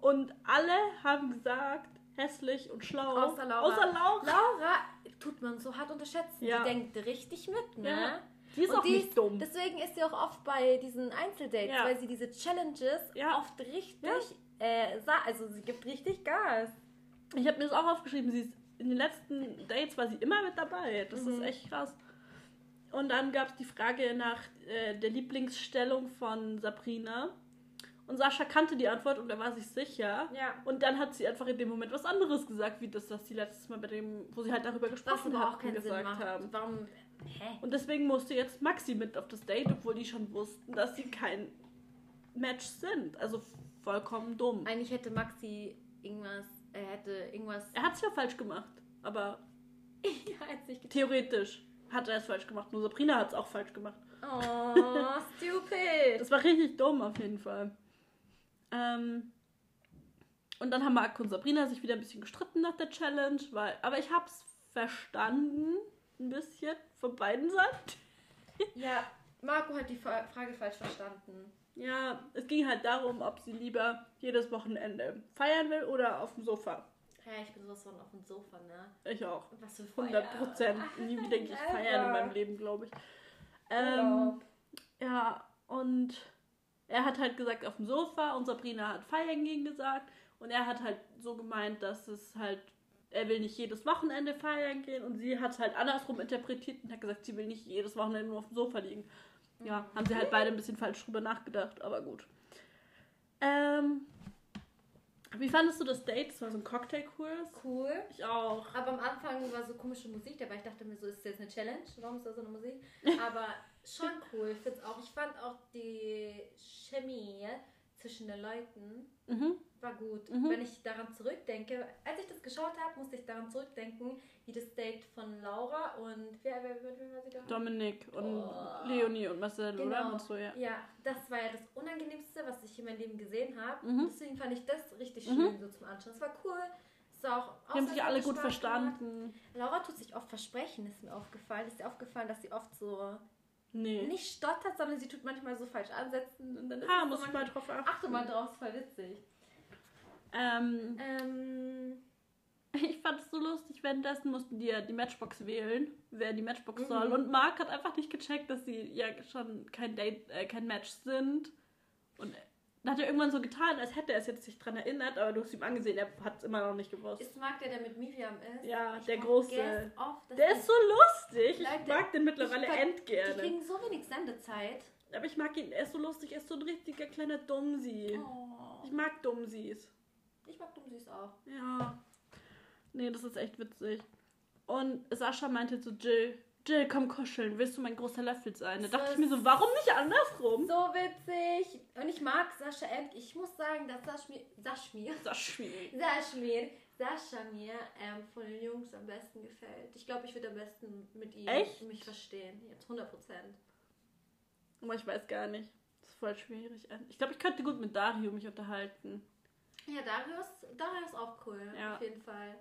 Und alle haben gesagt, hässlich und schlau. Außer Laura. Außer Laura. Laura tut man so hart unterschätzen. Ja. Die denkt richtig mit, ne? Ja. Die ist Und auch die nicht ist- dumm. Deswegen ist sie auch oft bei diesen Einzeldates, Ja. weil sie diese Challenges oft richtig, äh, also sie gibt richtig Gas. Ich habe mir das auch aufgeschrieben. Sie ist in den letzten Dates war sie immer mit dabei. Das ist Mhm. echt krass. Und dann gab es die Frage nach äh, der Lieblingsstellung von Sabrina. Und Sascha kannte die Antwort und er war sich sicher. Ja. Und dann hat sie einfach in dem Moment was anderes gesagt, wie das, was sie letztes Mal bei dem, wo sie halt darüber Was gesprochen aber auch hatten, keinen Sinn gesagt macht. haben. Warum? Hä? Und deswegen musste jetzt Maxi mit auf das Date, obwohl die schon wussten, dass sie kein Match sind. Also vollkommen dumm. Eigentlich hätte Maxi irgendwas, er hätte irgendwas. Er hat es ja falsch gemacht, aber (laughs) ja, jetzt nicht getan. theoretisch. hat er es falsch gemacht. Nur Sabrina hat es auch falsch gemacht. Oh, (laughs) stupid. Das war richtig dumm auf jeden Fall. Ähm, und dann haben Marco und Sabrina sich wieder ein bisschen gestritten nach der Challenge, weil, aber ich hab's verstanden, ein bisschen von beiden Seiten. Ja, Marco hat die Fra- Frage falsch verstanden. Ja, es ging halt darum, ob sie lieber jedes Wochenende feiern will oder auf dem Sofa. Ja, ich bin sowas von auf dem Sofa, ne? Ich auch. Was für 100 Prozent. Nie (laughs) wieder gehe ich feiern in meinem Leben, glaube ich. Ähm, ja, und er hat halt gesagt auf dem Sofa und Sabrina hat feiern gehen gesagt. Und er hat halt so gemeint, dass es halt, er will nicht jedes Wochenende feiern gehen. Und sie hat es halt andersrum interpretiert und hat gesagt, sie will nicht jedes Wochenende nur auf dem Sofa liegen. Ja, haben sie halt beide ein bisschen falsch drüber nachgedacht, aber gut. Ähm, wie fandest du das Date? Das war so ein Cocktailkurs. Cool. Ich auch. Aber am Anfang war so komische Musik dabei. Ich dachte mir so, ist das jetzt eine Challenge? Warum ist da so eine Musik? (laughs) Aber schon cool. Ich, find's auch, ich fand auch die Chemie zwischen den Leuten Mhm. war gut. Mhm. Wenn ich daran zurückdenke, als ich das geschaut habe, musste ich daran zurückdenken, wie das Date von Laura und wer, wer, wer, wer war sie da? Dominik und Oh. Leonie und Marcel, oder? Genau. Und so, ja. Ja, das war ja das Unangenehmste, was ich in meinem Leben gesehen habe. Mhm. Deswegen fand ich das richtig Mhm. schön so zum Anschauen. Es war cool. Es war auch Die haben sich alle gut Spaß gemacht. verstanden. Laura tut sich oft versprechen, ist mir aufgefallen. Ist dir aufgefallen, dass sie oft so Nee. nicht stottert, sondern sie tut manchmal so falsch ansetzen und dann ist Ah, muss so ich mal drauf achten. Achte mal drauf, ist voll witzig. Ähm, Ähm, (laughs) ich fand es so lustig, währenddessen mussten die ja die Matchbox wählen, wer die Matchbox Mhm. soll. Und Mark hat einfach nicht gecheckt, dass sie ja schon kein Date, äh, kein Match sind. Und dann hat er irgendwann so getan, als hätte er es jetzt sich dran erinnert, aber du hast ihm angesehen, er hat es immer noch nicht gewusst. ist Marc der, der mit Miriam ist? Ja, Ich der große. Oft, Der ist so lustig. Ich Leute, mag den mittlerweile ich ver- Die kriegen so wenig Sendezeit. Aber ich mag ihn, er ist so lustig, er ist so ein richtiger kleiner Dummsi. Oh. Ich mag Dummsis. Ich mag dumm süß auch. Ja. Nee, das ist echt witzig. Und Sascha meinte zu Jill, Jill, komm kuscheln, willst du mein großer Löffel sein? Da dachte ich mir so, warum nicht andersrum? So witzig. Und ich mag Sascha End. Ich muss sagen, dass Saschmir, Saschmir, Saschmi. Saschmir, (laughs) Sascha mir ähm, von den Jungs am besten gefällt. Ich glaube, ich würde am besten mit ihm Echt? mich verstehen. Jetzt 100 Prozent. Aber ich weiß gar nicht. Das ist voll schwierig. Ich glaube, ich könnte gut mit Dario mich unterhalten. Ja, Darius, Darius ist auch cool. Ja. Auf jeden Fall.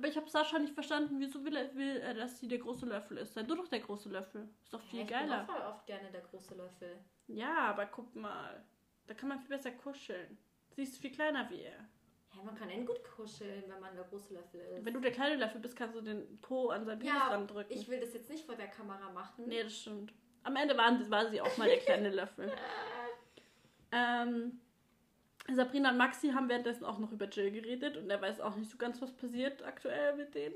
Aber ich habe Sascha nicht verstanden, wieso will er, will er, dass sie der große Löffel ist. Sei du doch der große Löffel. Ist doch viel Ja, ich bin geiler. auch voll oft gerne der große Löffel. Ja, aber guck mal. Da kann man viel besser kuscheln. Sie ist viel kleiner wie er. Ja, man kann ihn gut kuscheln, wenn man der große Löffel ist. Wenn du der kleine Löffel bist, kannst du den Po an seinen Penis ja, randrücken. ich will das jetzt nicht vor der Kamera machen. Nee, das stimmt. Am Ende waren, war sie auch mal der (laughs) kleine Löffel. ähm, Sabrina und Maxi haben währenddessen auch noch über Jill geredet und er weiß auch nicht so ganz, was passiert aktuell mit denen.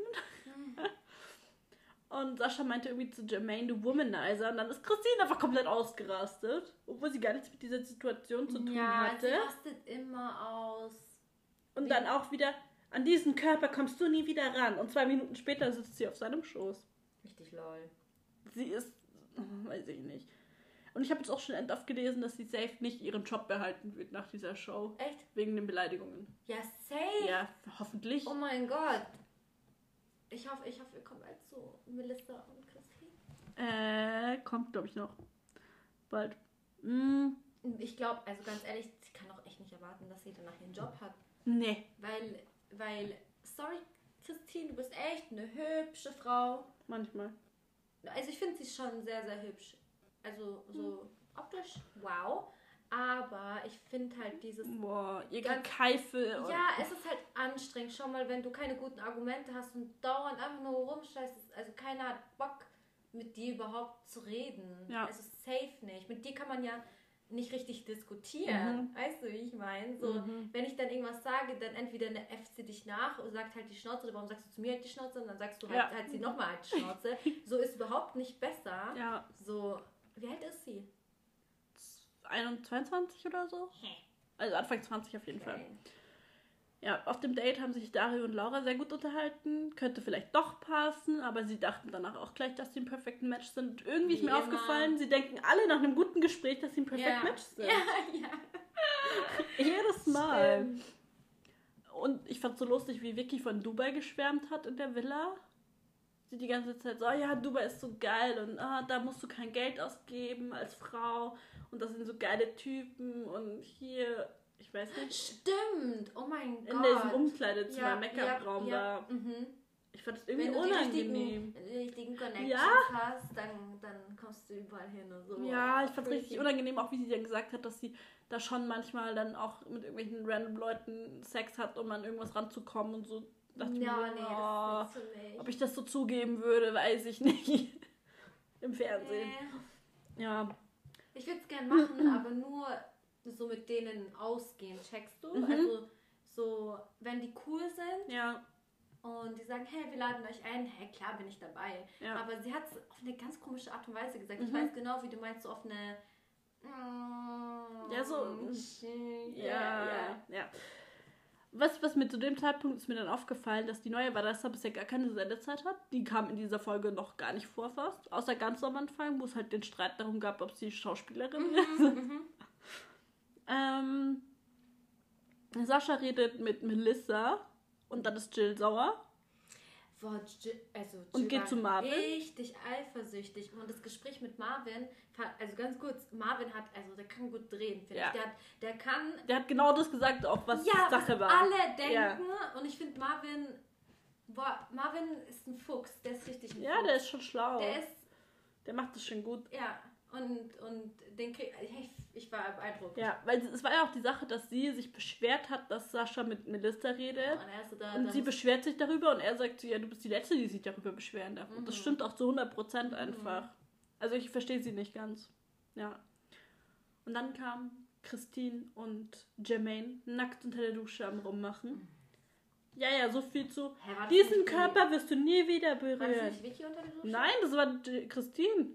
und Sascha meinte irgendwie zu Jermaine, du Womanizer. Und dann ist Christine einfach komplett ausgerastet, obwohl sie gar nichts mit dieser Situation zu tun ja, sie hatte. rastet immer aus. Und dann auch wieder, an diesen Körper kommst du nie wieder ran. Und zwei Minuten später sitzt sie auf seinem Schoß. Richtig lol. Sie ist, weiß ich nicht. Und ich habe jetzt auch schon oft gelesen, dass sie safe nicht ihren Job behalten wird nach dieser Show. Echt? Wegen den Beleidigungen. Ja, safe. Ja, hoffentlich. Oh mein Gott. Ich hoffe, ich hoffe, wir kommen bald zu Melissa und Christine. Äh, kommt, glaube ich, noch. Bald. Mm, Ich glaube, also ganz ehrlich, sie kann auch echt nicht erwarten, dass sie danach ihren Job hat. nee, Weil, weil, sorry, Christine, du bist echt eine hübsche Frau. manchmal. Also ich finde sie schon sehr, sehr hübsch. Also so optisch, wow. Aber ich finde halt dieses Boah, ihr Ganz- Gekeife. und- Ja, es ist halt anstrengend. Schon mal, wenn du keine guten Argumente hast und dauernd einfach nur rumscheißt. Also keiner hat Bock, mit dir überhaupt zu reden. Ja. Also safe nicht. Mit dir kann man ja nicht richtig diskutieren. Mhm. Weißt du, wie ich meine? So, Mhm. wenn ich dann irgendwas sage, dann entweder eine FC dich nach und sagt halt die Schnauze, oder warum sagst du zu mir halt die Schnauze? Und dann sagst du halt, Ja. halt sie nochmal halt die Schnauze. (laughs) so ist überhaupt nicht besser. Ja, So, wie alt ist sie? 21 oder so. Also Anfang 20 auf jeden Fall. Okay. Ja, auf dem Date haben sich Dario und Laura sehr gut unterhalten. Könnte vielleicht doch passen, aber sie dachten danach auch gleich, dass sie ein Perfect Match sind. Und irgendwie ist Wie mir immer. aufgefallen, sie denken alle nach einem guten Gespräch, dass sie ein Perfect Ja. Match sind. (laughs) Ja, ja. Jedes Mal. Stimmt. Und ich fand so lustig, wie Vicky von Dubai geschwärmt hat in der Villa. Sie die ganze Zeit so, oh ja, Dubai ist so geil und ah, da musst du kein Geld ausgeben als Frau und das sind so geile Typen und hier, ich weiß nicht, Stimmt, oh mein Gott. in diesem Umkleidezimmer, Ja, Make-up-Raum ja, da. Mhm. Ich fand das Wenn irgendwie du die richtigen, unangenehm. die richtigen Connections Ja. hast, dann, dann kommst du überall hin und so. Ja, ich fand es richtig unangenehm, auch wie sie dann gesagt hat, dass sie da schon manchmal dann auch mit irgendwelchen random Leuten Sex hat, um an irgendwas ranzukommen und so. Dachte ich Ja, mir, nee, oh, das ist für mich. ob ich das so zugeben würde, weiß ich nicht. (laughs) Im Fernsehen. Nee. Ja. Ich würde es gern machen, (clears throat) aber nur so mit denen ausgehen, checkst du? Mhm. Also so, wenn die cool sind Ja. und die sagen, hey, wir laden euch ein, hey, klar bin ich dabei. Ja. Aber sie hat es auf eine ganz komische Art und Weise gesagt. Ich Mhm. weiß genau, wie du meinst, so auf eine... mm, Ja, so- chill, Ja, ja, ja. Was, was mir zu dem Zeitpunkt ist mir dann aufgefallen, dass die neue Vanessa bisher gar keine Sendezeit hat. Die kam in dieser Folge noch gar nicht vor fast. Außer ganz am Anfang, wo es halt den Streit darum gab, ob sie Schauspielerin ist. Mhm. ähm, Sascha redet mit Melissa und dann ist Jill sauer. Boah, also Und geht zu Marvin? Richtig eifersüchtig. Und das Gespräch mit Marvin, also ganz kurz, Marvin hat, also der kann gut drehen, finde Ja. ich. Der, hat, der kann Der hat genau das gesagt, auch was ja, Sache war. alle denken. Ja. Und ich finde Marvin, boah, Marvin ist ein Fuchs, der ist richtig ein Ja, Fuchs. der ist schon schlau. Der ist, Der macht das schon gut. ja, und, und den krieg, ich, ich war beeindruckt. Ja, weil es war ja auch die Sache, dass sie sich beschwert hat, dass Sascha mit Melissa redet. Und er ist so da, Und sie beschwert sich darüber und er sagt so, ja, du bist die Letzte, die sich darüber beschweren darf. Und das Mhm. stimmt auch zu 100% einfach. Also ich verstehe sie nicht ganz. Ja. Und dann kam Christine und Jermaine nackt unter der Dusche am Rummachen. Ja, ja, so viel zu. Hä, Diesen Körper wirst du nie wieder War das berühren. nicht Vicky unter der Dusche? Nein, das war Christine.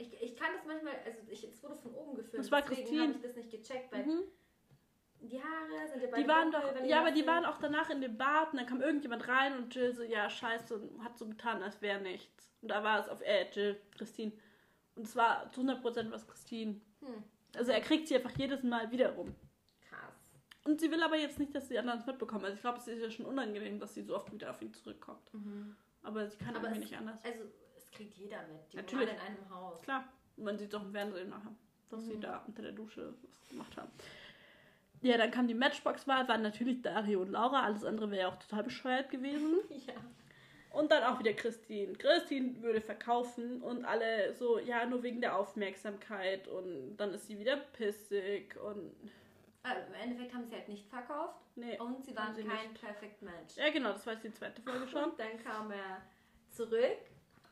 Ich, ich kann das manchmal, also ich, es wurde von oben gefilmt. Das war deswegen Christine. habe ich das nicht gecheckt, weil Mhm. die Haare sind ja beide Die waren dunkel, doch, ja, aber die waren auch danach in dem Bad und dann kam irgendjemand rein und Jill so, ja, scheiße, und hat so getan, als wäre nichts. Und da war es auf, äh, Jill, Christine. Und es war zu 100% was Christine. Hm, Also er kriegt sie einfach jedes Mal wieder rum. krass. Und sie will aber jetzt nicht, dass die anderen es mitbekommen. Also ich glaube, es ist ja schon unangenehm, dass sie so oft wieder auf ihn zurückkommt. Aber sie kann Aber irgendwie nicht anders. Also, kriegt jeder mit. Die Natürlich. in einem Haus. Klar, man sieht es auch im Fernsehen nachher, dass sie da unter der Dusche was gemacht haben. Ja, dann kam die Matchbox-Wahl, waren natürlich Dario und Laura. Alles andere wäre ja auch total bescheuert gewesen. (laughs) Ja. Und dann auch wieder Christine. Christine würde verkaufen und alle so, ja, nur wegen der Aufmerksamkeit. Und dann ist sie wieder pissig und. Äh, Im Endeffekt haben sie halt nicht verkauft Nee. und sie waren sie kein nicht. Perfect Match. Ja, genau, das war jetzt die zweite Folge schon. Und dann kam er zurück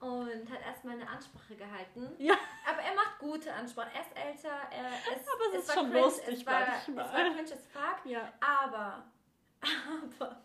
und hat erstmal eine Ansprache gehalten. Ja, Aber er macht gute Ansprachen. Er ist älter, er ist. Aber es ist schon cringe, lustig es war, manchmal. Es war cringe as fuck. ja. Aber, aber,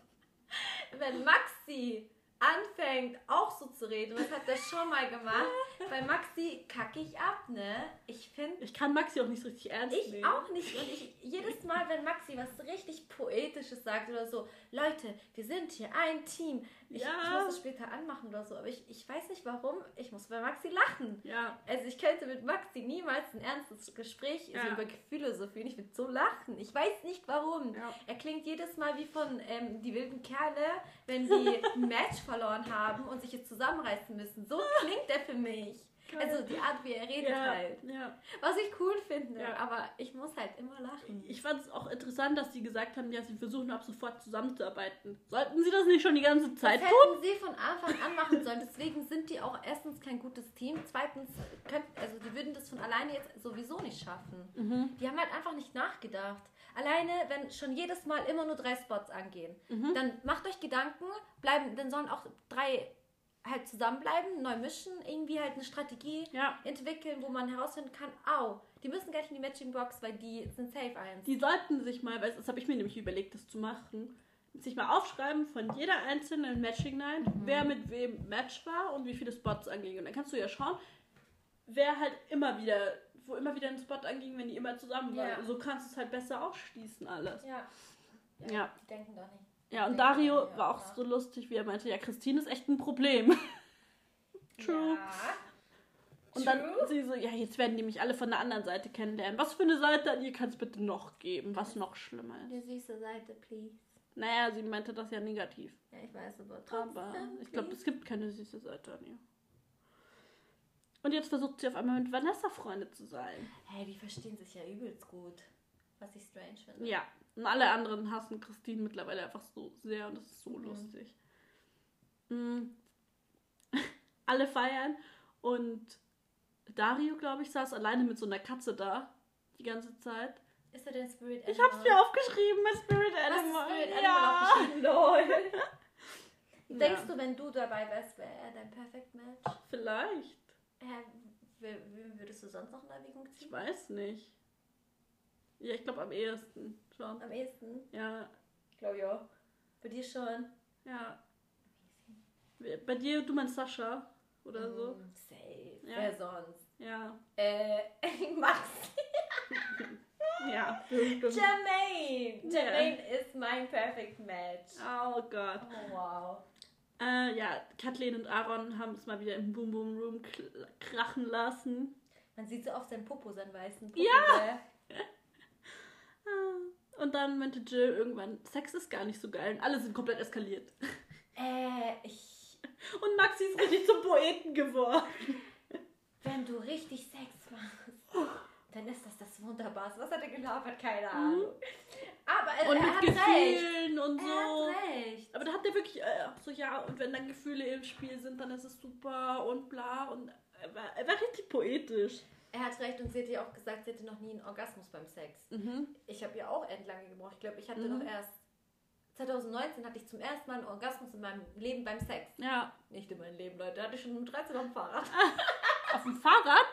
wenn Maxi anfängt auch so zu reden, das hat er schon mal gemacht, bei Maxi kacke ich ab, ne? Ich finde, Ich kann Maxi auch nicht richtig ernst ich nehmen. auch nicht. Und ich, jedes Mal, wenn Maxi was richtig Poetisches sagt oder so, Leute, wir sind hier ein Team. Ich, Ja. ich muss es später anmachen oder so, aber ich, ich weiß nicht warum. Ich muss bei Maxi lachen. Ja, Also ich könnte mit Maxi niemals ein ernstes Gespräch Ja. so über Gefühle so führen. Ich würde so lachen. Ich weiß nicht warum. Ja. Er klingt jedes Mal wie von ähm, die wilden Kerle, wenn die (laughs) ein Match verloren haben und sich jetzt zusammenreißen müssen. So klingt er für mich. Geil. Also die Art, wie er redet ja, halt. ja. Was ich cool finde, Ja. aber ich muss halt immer lachen. Ich fand es auch interessant, dass sie gesagt haben, ja, sie versuchen ab sofort zusammenzuarbeiten. Sollten sie das nicht schon die ganze Zeit das tun? hätten sie von Anfang an machen sollen. Deswegen sind die auch erstens kein gutes Team. Zweitens, könnt, also die würden das von alleine jetzt sowieso nicht schaffen. Mhm. Die haben halt einfach nicht nachgedacht. Alleine, wenn schon jedes Mal immer nur drei Spots angehen, Mhm. dann macht euch Gedanken, bleiben, dann sollen auch drei halt zusammenbleiben, neu mischen, irgendwie halt eine Strategie Ja. entwickeln, wo man herausfinden kann, au, die müssen gleich in die Matching Box, weil die sind safe eins. Die sollten sich mal, weil das habe ich mir nämlich überlegt, das zu machen, sich mal aufschreiben von jeder einzelnen Matching Night, Mhm. wer mit wem Match war und wie viele Spots anging. Und dann kannst du ja schauen, wer halt immer wieder, wo immer wieder ein Spot anging, wenn die immer zusammen waren. Ja. So kannst du es halt besser ausschließen alles. ja. Ja. Die denken doch nicht. Ja, und Dario war auch so lustig, wie er meinte, ja, Christine ist echt ein Problem. (laughs) True. Ja. Und dann sie so, ja, jetzt werden die mich alle von der anderen Seite kennenlernen. Was für eine Seite an ihr kann es bitte noch geben, was noch schlimmer ist. Die süße Seite, please. Naja, sie meinte das ja negativ. Ja, ich weiß, aber Aber trotzdem. ich glaube, es gibt keine süße Seite an ihr. Und jetzt versucht sie auf einmal mit Vanessa Freunde zu sein. Hey, die verstehen sich ja übelst gut. Was ich strange finde. Ja. Und alle anderen hassen Christine mittlerweile einfach so sehr und das ist so Mhm. lustig. Mm. (laughs) alle feiern und Dario, glaube ich, saß alleine mit so einer Katze da. Die ganze Zeit. Ist er denn Spirit Ich Animal? hab's mir aufgeschrieben, mit Spirit Hast Animal. Spirit Animal ja. aufgeschrieben? Lol. (laughs) Denkst Ja. du, wenn du dabei wärst, wäre er dein Perfect Match? Vielleicht. Wen wen würdest du sonst noch in Erwägung Ich ziehen? weiß nicht. Ja, ich glaube am ehesten schon. Am ehesten? Ja, Ich glaube ja. Bei dir schon. ja. Bei dir, du meinst Sascha oder so? Mm, safe. Ja. Wer sonst? Ja. Äh, (laughs) Max. (laughs) Ja, stimmt. Jermaine. Ja. Jermaine ist mein Perfect Match. Oh Gott. Oh, wow. Äh, ja, Kathleen und Aaron haben es mal wieder im Boom Boom Room krachen lassen. Man sieht so oft seinen Popo, seinen weißen Popo. Ja. (laughs) Und dann meinte Jill irgendwann, Sex ist gar nicht so geil. Und alle sind komplett eskaliert. Äh, ich. (laughs) Und Maxi ist richtig zum Poeten geworden. Wenn du richtig Sex machst, dann ist das das Wunderbarste. Was hat er gelabert? Keine Ahnung. Aber er, Mhm. Und er mit hat recht. Gefühlen und Er so. hat recht. Aber da hat er wirklich äh, so, ja, und wenn dann Gefühle im Spiel sind, dann ist es super und bla. Und er war, er war richtig poetisch. Er hat recht und sie hat ja auch gesagt, sie hatte noch nie einen Orgasmus beim Sex. Mhm. Ich habe ja auch endlange gebraucht. Ich glaube, ich hatte Mhm. noch erst 2019 hatte ich zum ersten Mal einen Orgasmus in meinem Leben beim Sex. Ja. Nicht in meinem Leben, Leute. Hatte ich schon mit 13 auf dem Fahrrad. (laughs) Auf dem Fahrrad?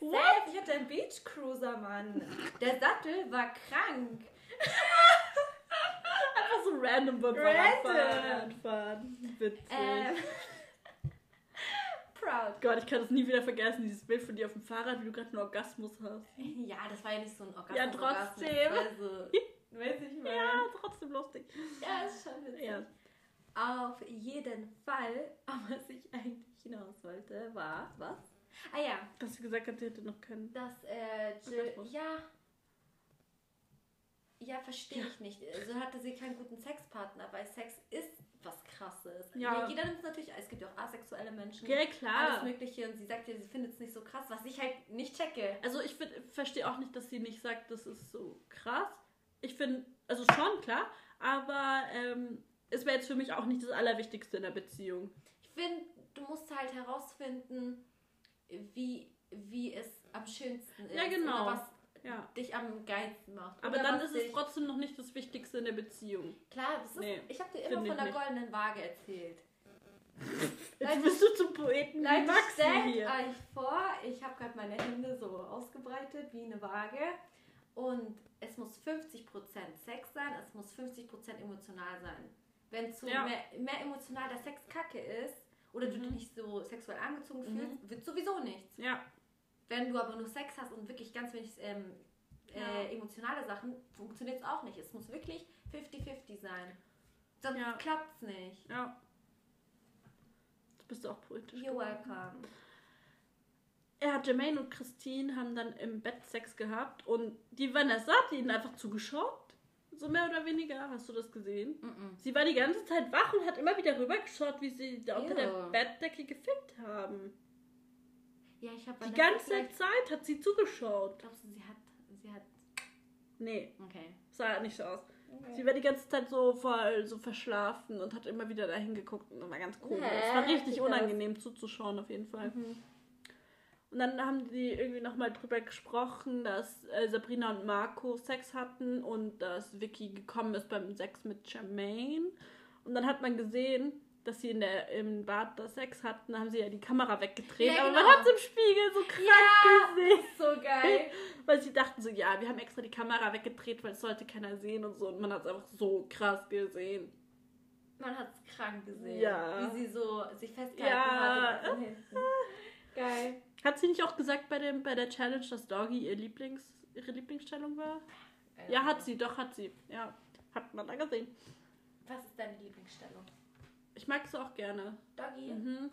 Safe, ich hatte einen Beachcruiser, Mann. Der Sattel war krank. (laughs) Einfach so random beim Random. Fahrrad fahren. Witzig. Ähm, proud. Gott, ich kann das nie wieder vergessen, dieses Bild von dir auf dem Fahrrad, wie du gerade einen Orgasmus hast. Ja, das war ja nicht so ein Orgasmus. Ja, trotzdem. Das war so, weiß ich mal. Ja, trotzdem lustig. ja, ist schon witzig. Ja. Auf jeden Fall, (laughs) aber was ich eigentlich hinaus wollte, war, was? Ah ja, Dass sie gesagt hat, sie hätte noch keinen. dass äh, Jill, ja, ja, verstehe ich nicht. Also hatte sie keinen guten Sexpartner, weil Sex ist was Krasses. Ja. Jeder nimmt es natürlich, es gibt ja auch asexuelle Menschen. Ja, Alles klar. Mögliche und sie sagt ja, sie findet es nicht so krass, was ich halt nicht checke. Also ich verstehe auch nicht, dass sie nicht sagt, das ist so krass. Ich finde, also schon, klar, aber ähm, es wäre jetzt für mich auch nicht das Allerwichtigste in der Beziehung. Ich finde, du musst halt herausfinden, wie, wie es am schönsten ist. Ja, genau. Oder was Ja. dich am geilsten macht. Aber dann ist es trotzdem noch nicht das Wichtigste in der Beziehung. Klar, das ist, Nee, ich habe dir immer von der nicht. goldenen Waage erzählt. Jetzt Leute, bist du zum Poeten Leute, Maxi stellt hier. euch vor, ich habe gerade meine Hände so ausgebreitet wie eine Waage. Und es muss 50% Sex sein, es muss 50% emotional sein. Wenn zu Ja. mehr, mehr emotional der Sex kacke ist oder du Mhm. dich nicht so sexuell angezogen Mhm. fühlst, wird sowieso nichts. Ja, Wenn du aber nur Sex hast und wirklich ganz wenig ähm, Ja. äh, emotionale Sachen, funktioniert es auch nicht. Es muss wirklich 50-50 sein. Sonst Ja. klappt's nicht. ja. Jetzt bist du auch poetisch. You're welcome. Ja, Jermaine und Christine haben dann im Bett Sex gehabt und die Vanessa hat ihnen einfach zugeschaut. So mehr oder weniger. Hast du das gesehen? Mm-mm. Sie war die ganze Zeit wach und hat immer wieder rübergeschaut, wie sie da unter der Ew. Bettdecke gefickt haben. Ja, ich habe Die ganze Zeit hat sie zugeschaut. Glaubst du, sie hat. Sie hat. Nee, Okay. sah nicht so aus. Sie war die ganze Zeit so voll so verschlafen und hat immer wieder dahin geguckt und das war ganz komisch. Hä? Es war richtig unangenehm zuzuschauen auf jeden Fall. Mhm. Und dann haben die irgendwie nochmal drüber gesprochen, dass äh, Sabrina und Marco Sex hatten und dass Vicky gekommen ist beim Sex mit Jermaine. Und dann hat man gesehen, dass sie in der, im Bad da Sex hatten. Haben sie ja die Kamera weggedreht. Ja, Aber genau. man hat es im Spiegel so krank Ja, gesehen. so geil. (laughs) Weil sie dachten so, ja, wir haben extra die Kamera weggedreht, weil es sollte keiner sehen und so. Und man hat es einfach so krass gesehen. Man hat es krank gesehen. Ja. Wie sie so sich festgehalten Ja. hat. (laughs) Geil. Hat sie nicht auch gesagt bei, dem, bei der Challenge, dass Doggy ihr Lieblings, ihre Lieblingsstellung war? Ja, hat sie, doch, hat sie. Ja, hat man da gesehen. Was ist deine Lieblingsstellung? Ich mag es auch gerne. Doggy. Mhm.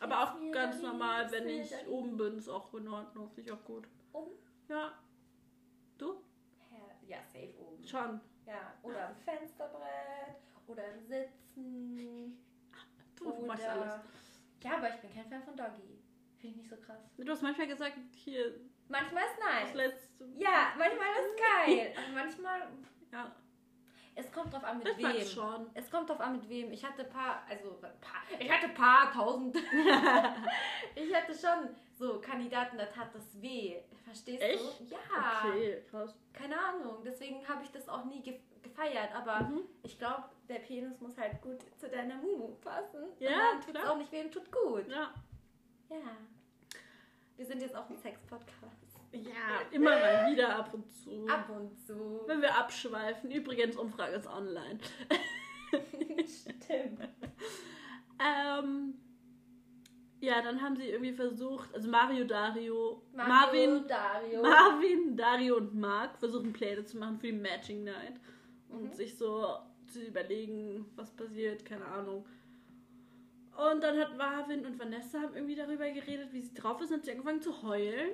Aber auch ganz Doggy, normal, wenn ich Doggy. oben bin, ist auch in Ordnung. Finde ich auch gut. Oben? Ja. Du? Ja, safe oben. Schon. Ja, oder am Fensterbrett oder im Sitzen. Du machst alles. Ja, aber ich bin kein Fan von Doggy. Finde ich nicht so krass. Du hast manchmal gesagt, hier, Manchmal ist das nice. letzte. Ja, manchmal ist (laughs) geil. Aber manchmal. Ja, Es kommt drauf an, mit ich wem. schon. Es kommt drauf an, mit wem. Ich hatte paar, also paar, ich hatte paar tausend. (laughs) ich hatte schon so Kandidaten, da tat das weh. Verstehst Echt? du? Ja. Okay, krass. Keine Ahnung. Deswegen habe ich das auch nie ge gefeiert. Aber Mhm. ich glaube, der Penis muss halt gut zu deiner Mumu passen. Ja, klar. auch nicht weh und tut gut. Ja. Ja. Wir sind jetzt auch ein Sex-Podcast. Ja, immer mal wieder ab und zu. Ab und zu. Wenn wir abschweifen. Übrigens, Umfrage ist online. (laughs) Stimmt. Ähm, ja, dann haben sie irgendwie versucht, also Mario, Dario, Mario, Marvin, Dario. Marvin, Dario und Mark versuchen Pläne zu machen für die Matching Night und Mhm. sich so zu überlegen, was passiert, keine Ahnung. Und dann hat Marvin und Vanessa haben irgendwie darüber geredet, wie sie drauf ist und hat sie angefangen zu heulen.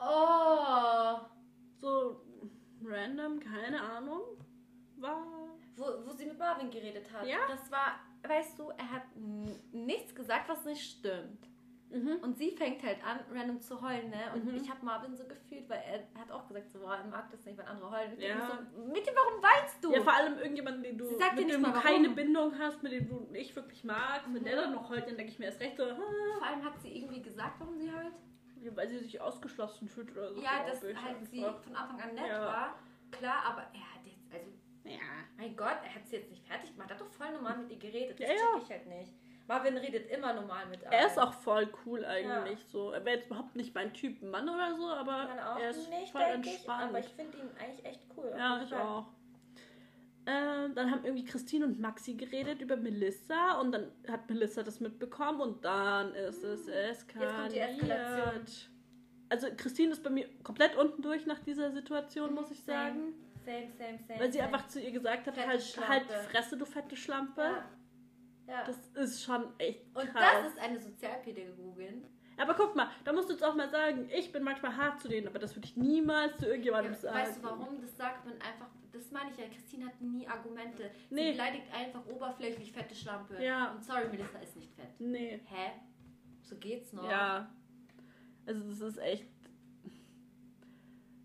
Oh. So random, keine Ahnung. War. Wo, wo sie mit Marvin geredet hat. Ja. Das war, weißt du, er hat nichts gesagt, was nicht stimmt. Mhm. Und sie fängt halt an, random zu heulen, ne? Und Mhm. ich habe Marvin so gefühlt, weil er hat auch gesagt, so, boah, er mag das nicht, wenn andere heulen. Ja. So, mit dem, warum weinst du? Ja, vor allem irgendjemanden, den du dir mit dem du keine Bindung hast, mit dem du nicht wirklich magst. Wenn Mhm. der dann noch heult, dann denke ich mir erst recht so, Vor allem hat sie irgendwie gesagt, warum sie heult. Weil sie sich ausgeschlossen fühlt oder so. ja, glaub dass halt sie einfach. von Anfang an nett Ja. war. Klar, aber er hat jetzt, also, Ja. mein Gott, er hat sie jetzt nicht fertig gemacht. Er hat doch voll normal mit ihr geredet. Das Ja, ja. check ich halt nicht. Marvin redet immer normal mit Er ist allen. auch voll cool eigentlich so. Er wäre jetzt überhaupt nicht mein Typ Mann oder so, aber er ist nicht, voll denke ich, entspannt. aber ich finde ihn eigentlich echt cool. ja, ich auch. Ähm, dann haben irgendwie Christine und Maxi geredet über Melissa und dann hat Melissa das mitbekommen und dann ist es eskaliert. Die Eskalation. Also Christine ist bei mir komplett unten durch nach dieser Situation, muss ich sagen. Same, same, same. Weil sie einfach zu ihr gesagt hat, halt, halt die Fresse, du fette Schlampe. Ja. ja. Das ist schon echt Und krass. das ist eine Sozialpädagogin. Aber guck mal, da musst du jetzt auch mal sagen, ich bin manchmal hart zu denen, aber das würde ich niemals zu irgendjemandem Ja, sagen. weißt du warum? Das sagt man einfach, das meine ich ja, Christine hat nie Argumente. Sie Nee. beleidigt einfach oberflächlich fette Schlampe. Ja. Und sorry, Melissa ist nicht fett. Nee. Hä? So geht's noch. Ja. Also das ist echt.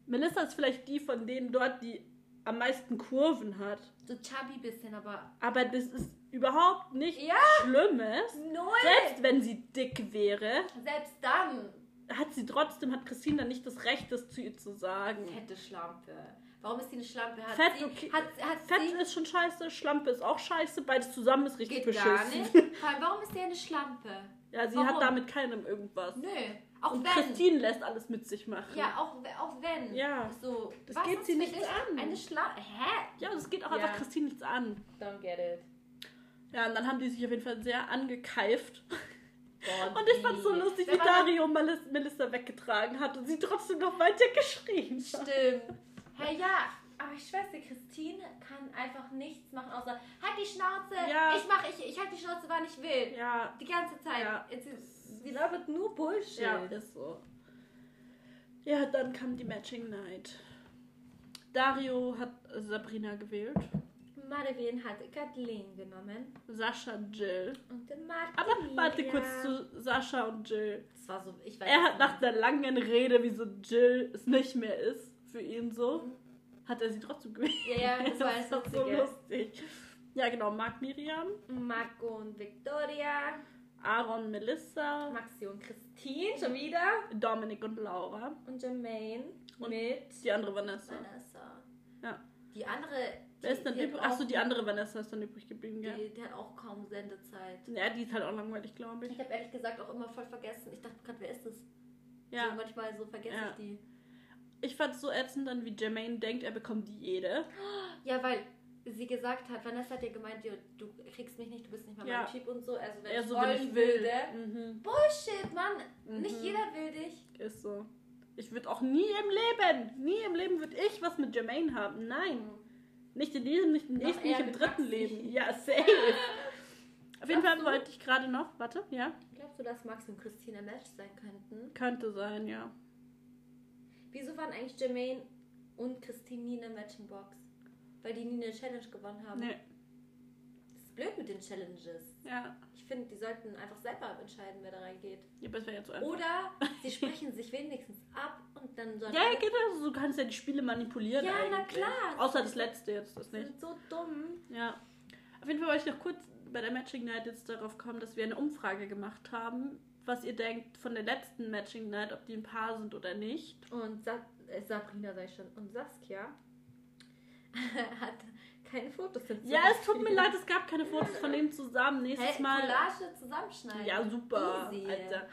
Melissa ist vielleicht die von denen dort, die am meisten Kurven hat. So chubby bisschen, aber Aber das ist überhaupt nicht Ja. Schlimmes. null. Selbst wenn sie dick wäre, Selbst dann hat sie trotzdem, hat Christine dann nicht das Recht, das zu ihr zu sagen. fette Schlampe. Warum ist sie eine Schlampe? Hat Fett, sie, okay. hat, hat Fett sie, ist schon scheiße, Schlampe ist auch scheiße, beides zusammen ist richtig geht beschissen. gar nicht. (laughs) Vor allem, warum ist sie eine Schlampe? Ja, sie Warum? hat damit keinem irgendwas. Nö. Auch Und wenn. Christine lässt alles mit sich machen. Ja, auch, auch wenn. Ja. So, Das geht sie nichts an. Eine Schlampe. Hä? Ja, das geht auch Ja. einfach Christine nichts an. Don't get it. Ja, und dann haben die sich auf jeden Fall sehr angekeift. Gott, Und ich fand's so wie. lustig, wie Dario Melis Melissa weggetragen hat und sie trotzdem noch weiter geschrien hat. Stimmt. Hey, ja. Aber ich schwör's dir, Christine kann einfach nichts machen, außer halt die Schnauze. Ja. Ich mach, ich, ich halt die Schnauze, wann ich will. Ja, Die ganze Zeit. Ja. Sie labert nur Bullshit. ja, ist so. Ja, dann kam die Matching Night. Dario hat Sabrina gewählt, Marvin hat Kathleen genommen Sascha Jill. und den Martin. Aber warte kurz zu Sascha und Jill. Das war so, ich weiß Er hat nach der langen Rede, wieso Jill es nicht mehr ist für ihn so, hat er sie trotzdem gewählt. Ja, ja, das war das ist so lustig. Ja, genau. Marc Miriam. Marco und Victoria, Aaron Melissa, Maxi und Christine schon wieder Dominik und Laura. und Jermaine Und mit Die andere Vanessa. Vanessa. Ja. Die andere. Wer ist dann die übrig? Achso, die andere Vanessa ist dann übrig geblieben, ja. Die, die hat auch kaum Sendezeit. Ja, die ist halt auch langweilig, glaube ich. Ich habe ehrlich gesagt auch immer voll vergessen. Ich dachte gerade, wer ist das? So Ja. manchmal so vergesse Ja. ich die. Ich fand es so ätzend dann, wie Jermaine denkt, er bekommt jede. Ja, weil sie gesagt hat, Vanessa hat ja gemeint, ja, du kriegst mich nicht, du bist nicht mal Ja. mein Typ und so. Also wenn ich so, wollen ich will. würde. Mhm. Bullshit, Mann. Mhm. Nicht jeder will dich. Ist so. Ich würde auch nie im Leben, nie im Leben würde ich was mit Jermaine haben. Nein. Nicht in diesem, nicht im nächsten, nicht im dritten. Leben. Ja, safe. (laughs) Auf jeden Fall wollte ich gerade noch, warte, ja, Glaubst du, dass Max und Christina Match sein könnten? könnte sein, ja. Wieso waren eigentlich Jermaine und Christine nie in der Matching Box? weil die nie eine Challenge gewonnen haben. Nee, Das ist blöd mit den Challenges. ja. Ich finde, die sollten einfach selber entscheiden, wer da reingeht. Ja, das wäre jetzt so einfach. Oder (laughs) sie sprechen sich wenigstens ab und dann sollen Ja, alle- genau. Du kannst ja die Spiele manipulieren. Ja, na eigentlich. klar. Außer das letzte jetzt, das nicht. sind so dumm. Ja. Auf jeden Fall wollte ich noch kurz bei der Matching Night jetzt darauf kommen, dass wir eine Umfrage gemacht haben, was ihr denkt von der letzten Matching Night, ob die ein Paar sind oder nicht. Und Sa äh, Sabrina ich schon. Und Saskia (laughs) hat keine Fotos hinzugefügt. Ja, es tut mir leid, es gab keine Fotos von denen zusammen. Nächstes Hey, Mal. Collage zusammenschneiden. Ja, super, Easy. Alter.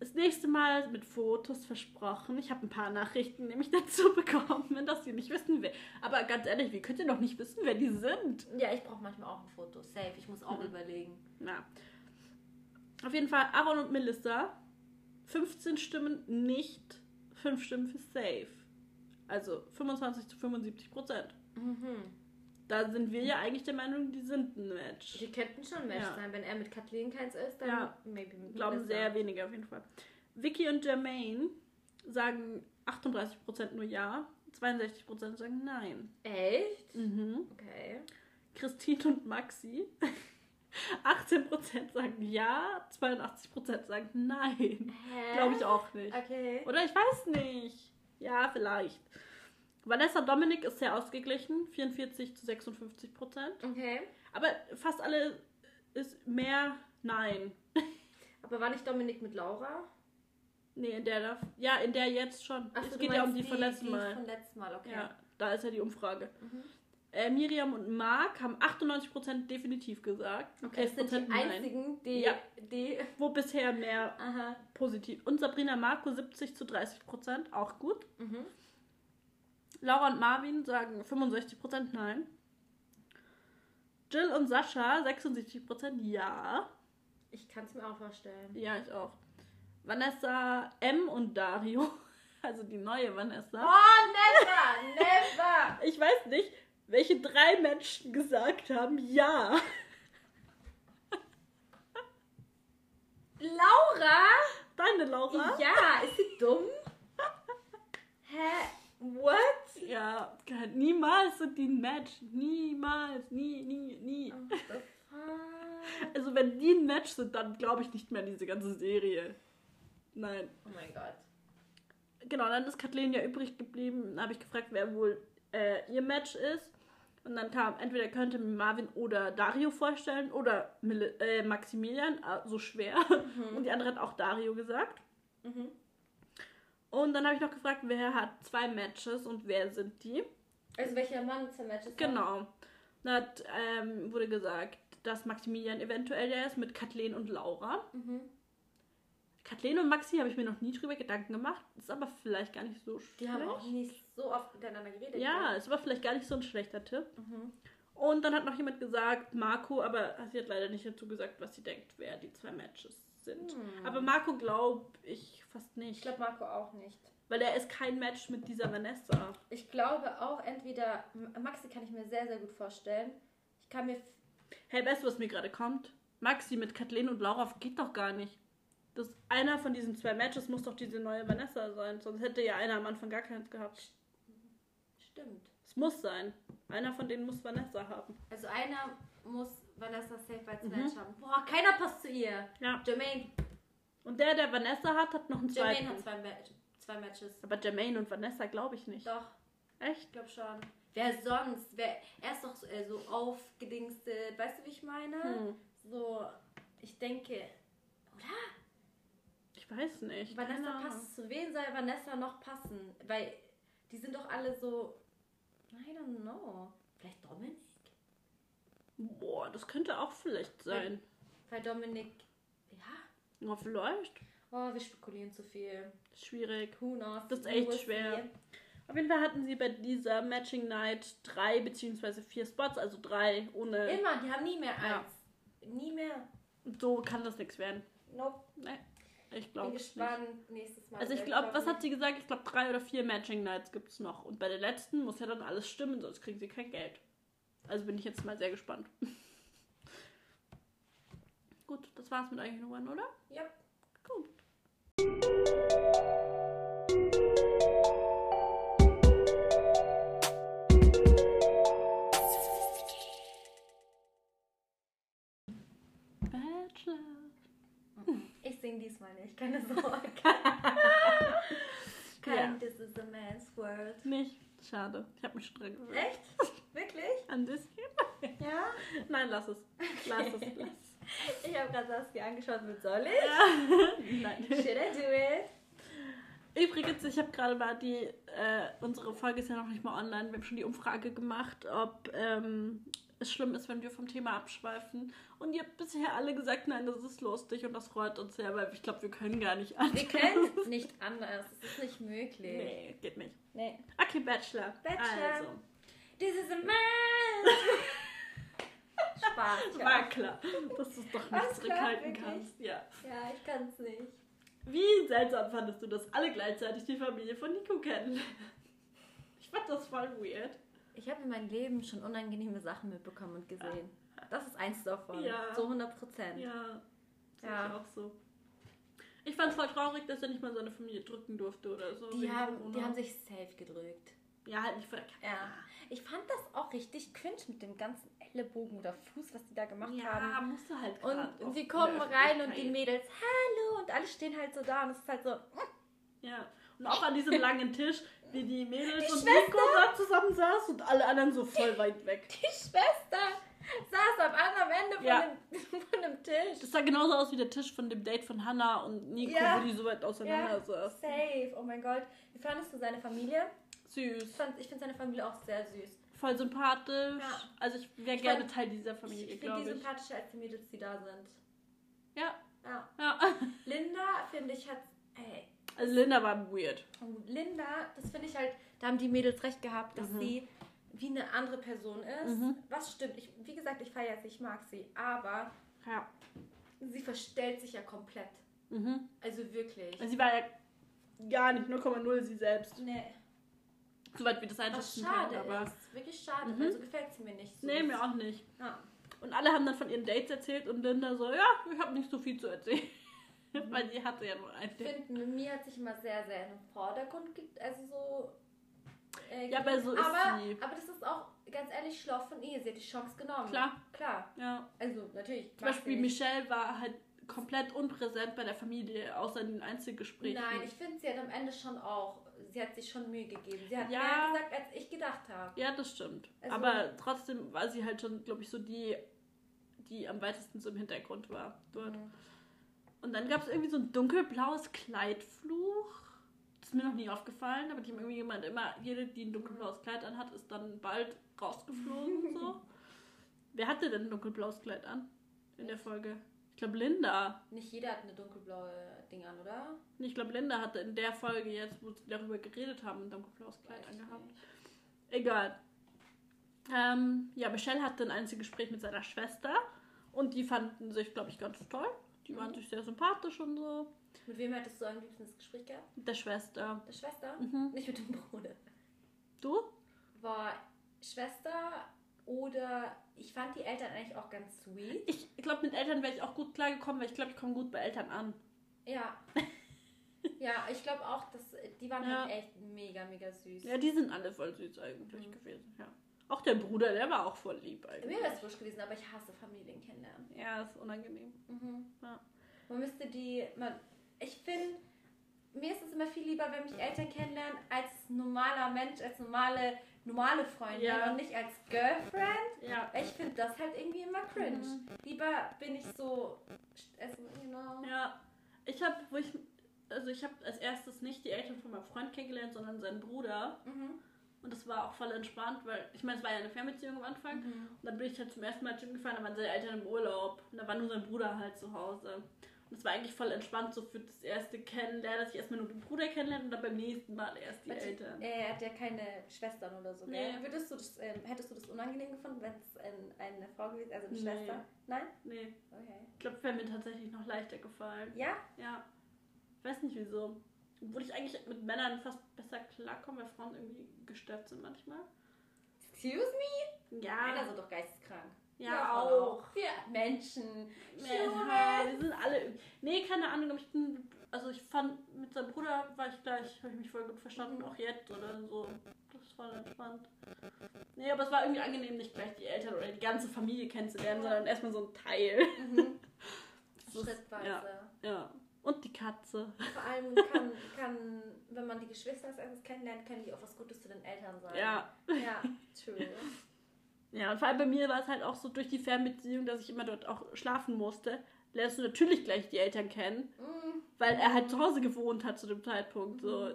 Das nächste Mal mit Fotos versprochen. Ich habe ein paar Nachrichten nämlich (laughs) dazu bekommen, dass ihr nicht wissen wer. Aber ganz ehrlich, wie könnt ihr noch nicht wissen, wer die sind? Ja, ich brauche manchmal auch ein Foto. Safe. Ich muss auch Mhm. überlegen. Na. Auf jeden Fall Aaron und Melissa. 15 Stimmen nicht, 5 Stimmen für safe. Also 25 zu 75 Prozent. Mhm. Da sind wir ja eigentlich der Meinung, die sind ein Match. Die könnten schon ein Match Ja. sein. Wenn er mit Kathleen keins ist, dann Ja. maybe mit glauben sehr wenige auf jeden Fall. Vicky und Jermaine sagen 38% nur ja, 62% sagen nein. Echt? Mhm. Okay. Christine und Maxi (laughs) 18% sagen ja, 82% sagen nein. Glaube ich auch nicht. Okay. Oder ich weiß nicht. Ja, vielleicht. Vanessa Dominik ist sehr ausgeglichen, 44 zu 56 Prozent. Okay. Aber fast alle ist mehr Nein. (laughs) Aber war nicht Dominik mit Laura? Nee, in der da. Ja, in der jetzt schon. Ach so, es geht ja um meinst die von letzten die Mal. Von letzten Mal, okay. Ja, da ist ja die Umfrage. Mhm. Äh, Miriam und Marc haben 98% definitiv gesagt. Okay, das sind 11% die einzigen, die, Ja. die. Wo bisher mehr Aha. positiv. Und Sabrina Marco 70 zu 30%, auch gut. Mhm. Laura und Marvin sagen 65% nein. Jill und Sascha 76% ja. Ich kann es mir auch vorstellen. Ja, ich auch. Vanessa M und Dario, (laughs) also die neue Vanessa. Oh, never! Never! Ich weiß nicht, welche drei Menschen gesagt haben ja. Laura? Deine Laura? Ja, ist sie dumm? (laughs) Hä? What? Ja, niemals sind die ein Match. Niemals, nie, nie, nie. Also wenn die ein Match sind, dann glaube ich nicht mehr an diese ganze Serie. Nein. Oh mein Gott. Genau, dann ist Kathleen ja übrig geblieben. Dann habe ich gefragt, wer wohl äh, ihr Match ist. Und dann kam, entweder könnte mir Marvin oder Dario vorstellen oder Mil äh, Maximilian, äh, so schwer. Und die andere hat auch Dario gesagt. Mhm. Und dann habe ich noch gefragt, wer hat zwei Matches und wer sind die? Also welcher Mann zum Match ist? Genau. Dann hat, ähm, wurde gesagt, dass Maximilian eventuell der ist mit Kathleen und Laura. Mhm. Kathleen und Maxi habe ich mir noch nie drüber Gedanken gemacht. Ist aber vielleicht gar nicht so schlecht. Die haben auch nicht so oft miteinander geredet. Ja, gell? ist aber vielleicht gar nicht so ein schlechter Tipp. Mhm. Und dann hat noch jemand gesagt, Marco, aber sie hat leider nicht dazu gesagt, was sie denkt, wer die zwei Matches sind. Hm. Aber Marco glaube ich fast nicht. Ich glaube Marco auch nicht. weil er ist kein Match mit dieser Vanessa. Ich glaube auch entweder, Maxi kann ich mir sehr, sehr gut vorstellen. Ich kann mir, Hey, weißt du, was mir gerade kommt? Maxi mit Kathleen und Laura geht doch gar nicht. Das einer von diesen zwei Matches muss doch diese neue Vanessa sein. Sonst hätte ja einer am Anfang gar keins gehabt. stimmt. Es muss sein. Einer von denen muss Vanessa haben. Also einer muss Vanessa safe als Mhm. Match haben. Boah, keiner passt zu ihr. Ja. Jermaine, Und der, der Vanessa hat, hat noch einen Jermaine zweiten. hat zwei, Match, zwei Matches. Aber Jermaine und Vanessa glaube ich nicht. Doch, Echt? ich glaube schon. Wer sonst? Wer, er ist doch so, äh, so aufgedingstet. Weißt du, wie ich meine? Hm. So, ich denke, Ich weiß nicht. Vanessa Ahnung. passt. Zu wen soll Vanessa noch passen? Weil die sind doch alle so, I don't know. Vielleicht Dominik? Boah, das könnte auch vielleicht sein. Weil Dominik, ja. Ja, vielleicht. Oh, wir spekulieren zu viel. Schwierig. Who knows? Das ist echt schwer. Auf jeden Fall hatten sie bei dieser Matching Night drei beziehungsweise vier Spots, also drei ohne. Immer, die haben nie mehr Ja. eins. Nie mehr. So kann das nichts werden. Nope. Nee, ich Bin glaube nicht. gespannt nächstes Mal. Also ich wer glaube, was hat sie gesagt? Ich glaube, drei oder vier Matching Nights gibt es noch. Und bei der letzten muss ja dann alles stimmen, sonst kriegen sie kein Geld. Also bin ich jetzt mal sehr gespannt. (laughs) Gut, das war's mit euren Nummern, oder? Ja. Gut. Bachelor. Ich singe diesmal nicht, keine (laughs) Sorge. Kein ja. This is a man's world. Nicht. Schade. Ich habe mich dran gewöhnt. Echt? Wirklich? An das Thema? Ja? Nein, lass es. Okay. Lass es. Lass es. Ich habe gerade Saskia angeschaut mit soll ich? (laughs) Nein. Should I do it? Übrigens, ich habe gerade mal die, äh, unsere Folge ist ja noch nicht mal online. Wir haben schon die Umfrage gemacht, ob ähm, es schlimm ist, wenn wir vom Thema abschweifen. Und ihr habt bisher alle gesagt, nein, das ist lustig und das freut uns sehr, weil ich glaube, wir können gar nicht anders. Wir können nicht anders. Es ist nicht möglich. Nee, geht nicht. Nee. Okay, Bachelor. Bachelor. Also, This is a man. (laughs) Spaß. ja. war klar, dass du es doch nicht zurückhalten klar, kannst. Ja. Ja, ich kann's nicht. Wie seltsam fandest du, dass alle gleichzeitig die Familie von Nico kennen? Ich fand das voll weird. Ich habe in meinem Leben schon unangenehme Sachen mitbekommen und gesehen. Das ist eins davon. Ja. So 100 Prozent. Ja, sehe Ja. ich auch so. Ich fand es voll traurig, dass er nicht mal seine Familie drücken durfte oder so. Die haben, Corona. die haben sich safe gedrückt. Ja, halt nicht voll. Ja. Ich fand das auch richtig cringe mit dem ganzen Ellenbogen oder Fuß, was die da gemacht Ja, haben. musst du halt Und sie kommen rein und die. Mädels, hallo, und alle stehen halt so da und es ist halt so, Ja, und auch an diesem langen Tisch, wie die Mädels Die und Schwester. Nico da zusammen saßen und alle anderen so voll weit weg. die Schwester saß am anderen Ende von, Ja. dem, (laughs) von dem Tisch. Das sah genauso aus wie der Tisch von dem Date von Hannah und Nico, Ja. wo die so weit auseinander Ja, saßen. safe. Oh mein Gott. Wie fandest du seine Familie? Ich, Süß. fand- ich finde seine Familie auch sehr süß. Voll sympathisch. Ja. Also ich wäre Ich gerne Teil dieser Ich Familie, finde die ich. sympathischer als die Mädels, die da sind. Ja, Ja. ja. (laughs) Linda, finde ich, hat. Ey, Also Linda war weird. und Linda, das finde ich halt, da haben die Mädels recht gehabt, dass Mhm. sie wie eine andere Person ist. Mhm. Was stimmt? Ich, wie gesagt, ich feiere sie, ich mag sie. Aber Ja. sie verstellt sich ja komplett. Mhm. Also wirklich. Also sie war ja gar nicht 0,0 sie selbst. Nee. Soweit wir das Was einschätzen schade können. Aber ist. Wirklich schade, Mhm. weil so gefällt sie mir nicht. So nee, mir auch nicht. Ja. Und alle haben dann von ihren Dates erzählt und Linda so, ja, ich habe nicht so viel zu erzählen. (laughs) Weil sie hatte ja nur ein Ich Date. finde, mir hat sich immer sehr, sehr in den Vordergrund ge also so. Äh, Ja, aber so ist aber, sie. aber das ist auch ganz ehrlich schlau von ihr. Sie hat die Chance genommen. Klar. Klar. Ja. Also natürlich. Zum Beispiel. Michelle war halt komplett unpräsent bei der Familie, außer in den Einzelgesprächen. Nein, ich finde, sie hat am Ende schon auch. Sie hat sich schon Mühe gegeben. Sie hat Ja. mehr gesagt, als ich gedacht habe. Ja, das stimmt. Also- Aber trotzdem war sie halt schon, glaube ich, so die, die am weitesten so im Hintergrund war dort. Mhm. Und dann gab es irgendwie so ein dunkelblaues Kleidfluch. Das ist mir noch nie aufgefallen, aber die haben irgendwie jemand immer, jede, die ein dunkelblaues Kleid anhat, ist dann bald rausgeflogen und so. (laughs) Wer hatte denn ein dunkelblaues Kleid an in der Folge? Ich glaube Linda. Nicht jeder hat eine dunkelblaue Ding an, oder? Ich glaube Linda hatte in der Folge jetzt, wo sie darüber geredet haben, ein dunkelblaues Kleid angehabt. nicht. Egal. Ähm, ja, Michelle hatte ein Einzelgespräch mit seiner Schwester und die fanden sich, glaube ich, ganz toll. Die waren Mhm. sich sehr sympathisch und so. Mit wem hättest du am liebsten das Gespräch gehabt? Mit der Schwester. Der Schwester? Mhm. Nicht mit dem Bruder. Du? War Schwester oder ich fand die Eltern eigentlich auch ganz sweet. Ich glaube, mit Eltern wäre ich auch gut klargekommen, weil ich glaube, ich komme gut bei Eltern an. Ja. (laughs) ja, ich glaube auch, dass die waren Ja. halt echt mega, mega süß. Ja, die sind alle voll süß eigentlich Mhm. gewesen, ja. Auch der Bruder, der war auch voll lieb eigentlich. Mir wäre es wurscht gewesen, aber ich hasse Familien kennenlernen. Ja, ist unangenehm. Mhm. Ja. Man müsste die. Man, ich finde, mir ist es immer viel lieber, wenn mich Eltern kennenlernen, als normaler Mensch, als normale, normale Freundin Ja. und nicht als Girlfriend. Ja. Ich finde das halt irgendwie immer cringe. Mhm. Lieber bin ich so. Also, you know. Ja, ich habe, wo ich, also ich habe als erstes nicht die Eltern von meinem Freund kennengelernt, sondern seinen Bruder. Mhm. Und das war auch voll entspannt, weil ich meine, es war ja eine Fernbeziehung am Anfang. Mhm. Und dann bin ich halt zum ersten Mal Gym gefahren, da waren seine Eltern im Urlaub. Und da war nur sein Bruder halt zu Hause. Und es war eigentlich voll entspannt, so für das erste Kennenlernen, dass ich erstmal nur den Bruder kennenlerne und dann beim nächsten Mal erst die Warte, Eltern. Er hat ja keine Schwestern oder so. Nee. Gell? Würdest du das, ähm, hättest du das unangenehm gefunden, wenn es ein, eine Frau gewesen also eine Nee. Schwester? Nein? Nee, Okay. ich glaube, wäre mir tatsächlich noch leichter gefallen. Ja? Ja. Ich weiß nicht wieso. Obwohl ich eigentlich mit Männern fast besser klarkomme, weil Frauen irgendwie gestört sind manchmal. Excuse me? Männer Ja, sind doch geisteskrank. Ja, Frauen auch. Wir Menschen. Ja, Human. wir sind alle. Nee, keine Ahnung, ich bin. Also ich fand, mit seinem Bruder war ich gleich, habe ich mich voll gut verstanden, Mhm. auch jetzt oder so. Das war entspannt. Nee, aber es war irgendwie angenehm, nicht gleich die Eltern oder die ganze Familie kennenzulernen, Ja. sondern erstmal so ein Teil. Mhm. (laughs) Schrittweise. Ja, ja. Und die Katze. Vor allem (laughs) kann, kann, wenn man die Geschwister als erstes kennenlernt, können die auch was Gutes zu den Eltern sagen. Ja. Ja, true. (laughs) Ja, und vor allem bei mir war es halt auch so durch die Fernbeziehung, dass ich immer dort auch schlafen musste. Lernst du natürlich gleich die Eltern kennen, Mm, weil er halt zu Hause gewohnt hat zu dem Zeitpunkt. So,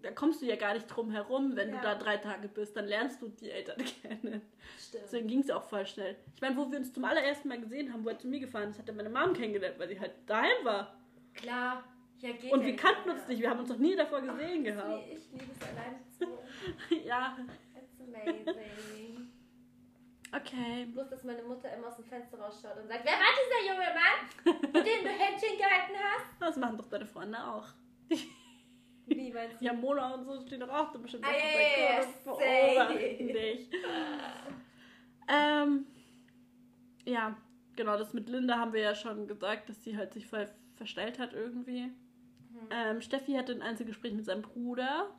da kommst du ja gar nicht drum herum, wenn Ja. du da drei Tage bist, dann lernst du die Eltern (laughs) kennen. stimmt. Deswegen ging es auch voll schnell. Ich meine, wo wir uns zum allerersten Mal gesehen haben, wo er zu mir gefahren ist, hat er meine Mom kennengelernt, weil sie halt daheim war. Klar. Ja, geht Und ja wir kannten uns nicht, wir haben uns noch nie davor gesehen gehabt. Nee, ich liebe es alleine zu. (laughs) Ja, It's amazing. Okay. Bloß, dass meine Mutter immer aus dem Fenster rausschaut und sagt, wer war dieser junge Mann, mit dem du Händchen gehalten hast? (laughs) Das machen doch deine Freunde auch. Wie meinst du? Ja, Mona und so stehen doch auch da bestimmt Ah, auf ja, dem beobachten dich. Ähm, ja, genau, das mit Linda haben wir ja schon gesagt, dass sie halt sich voll verstellt hat irgendwie. Mhm. Ähm, Steffi hatte ein Einzelgespräch mit seinem Bruder.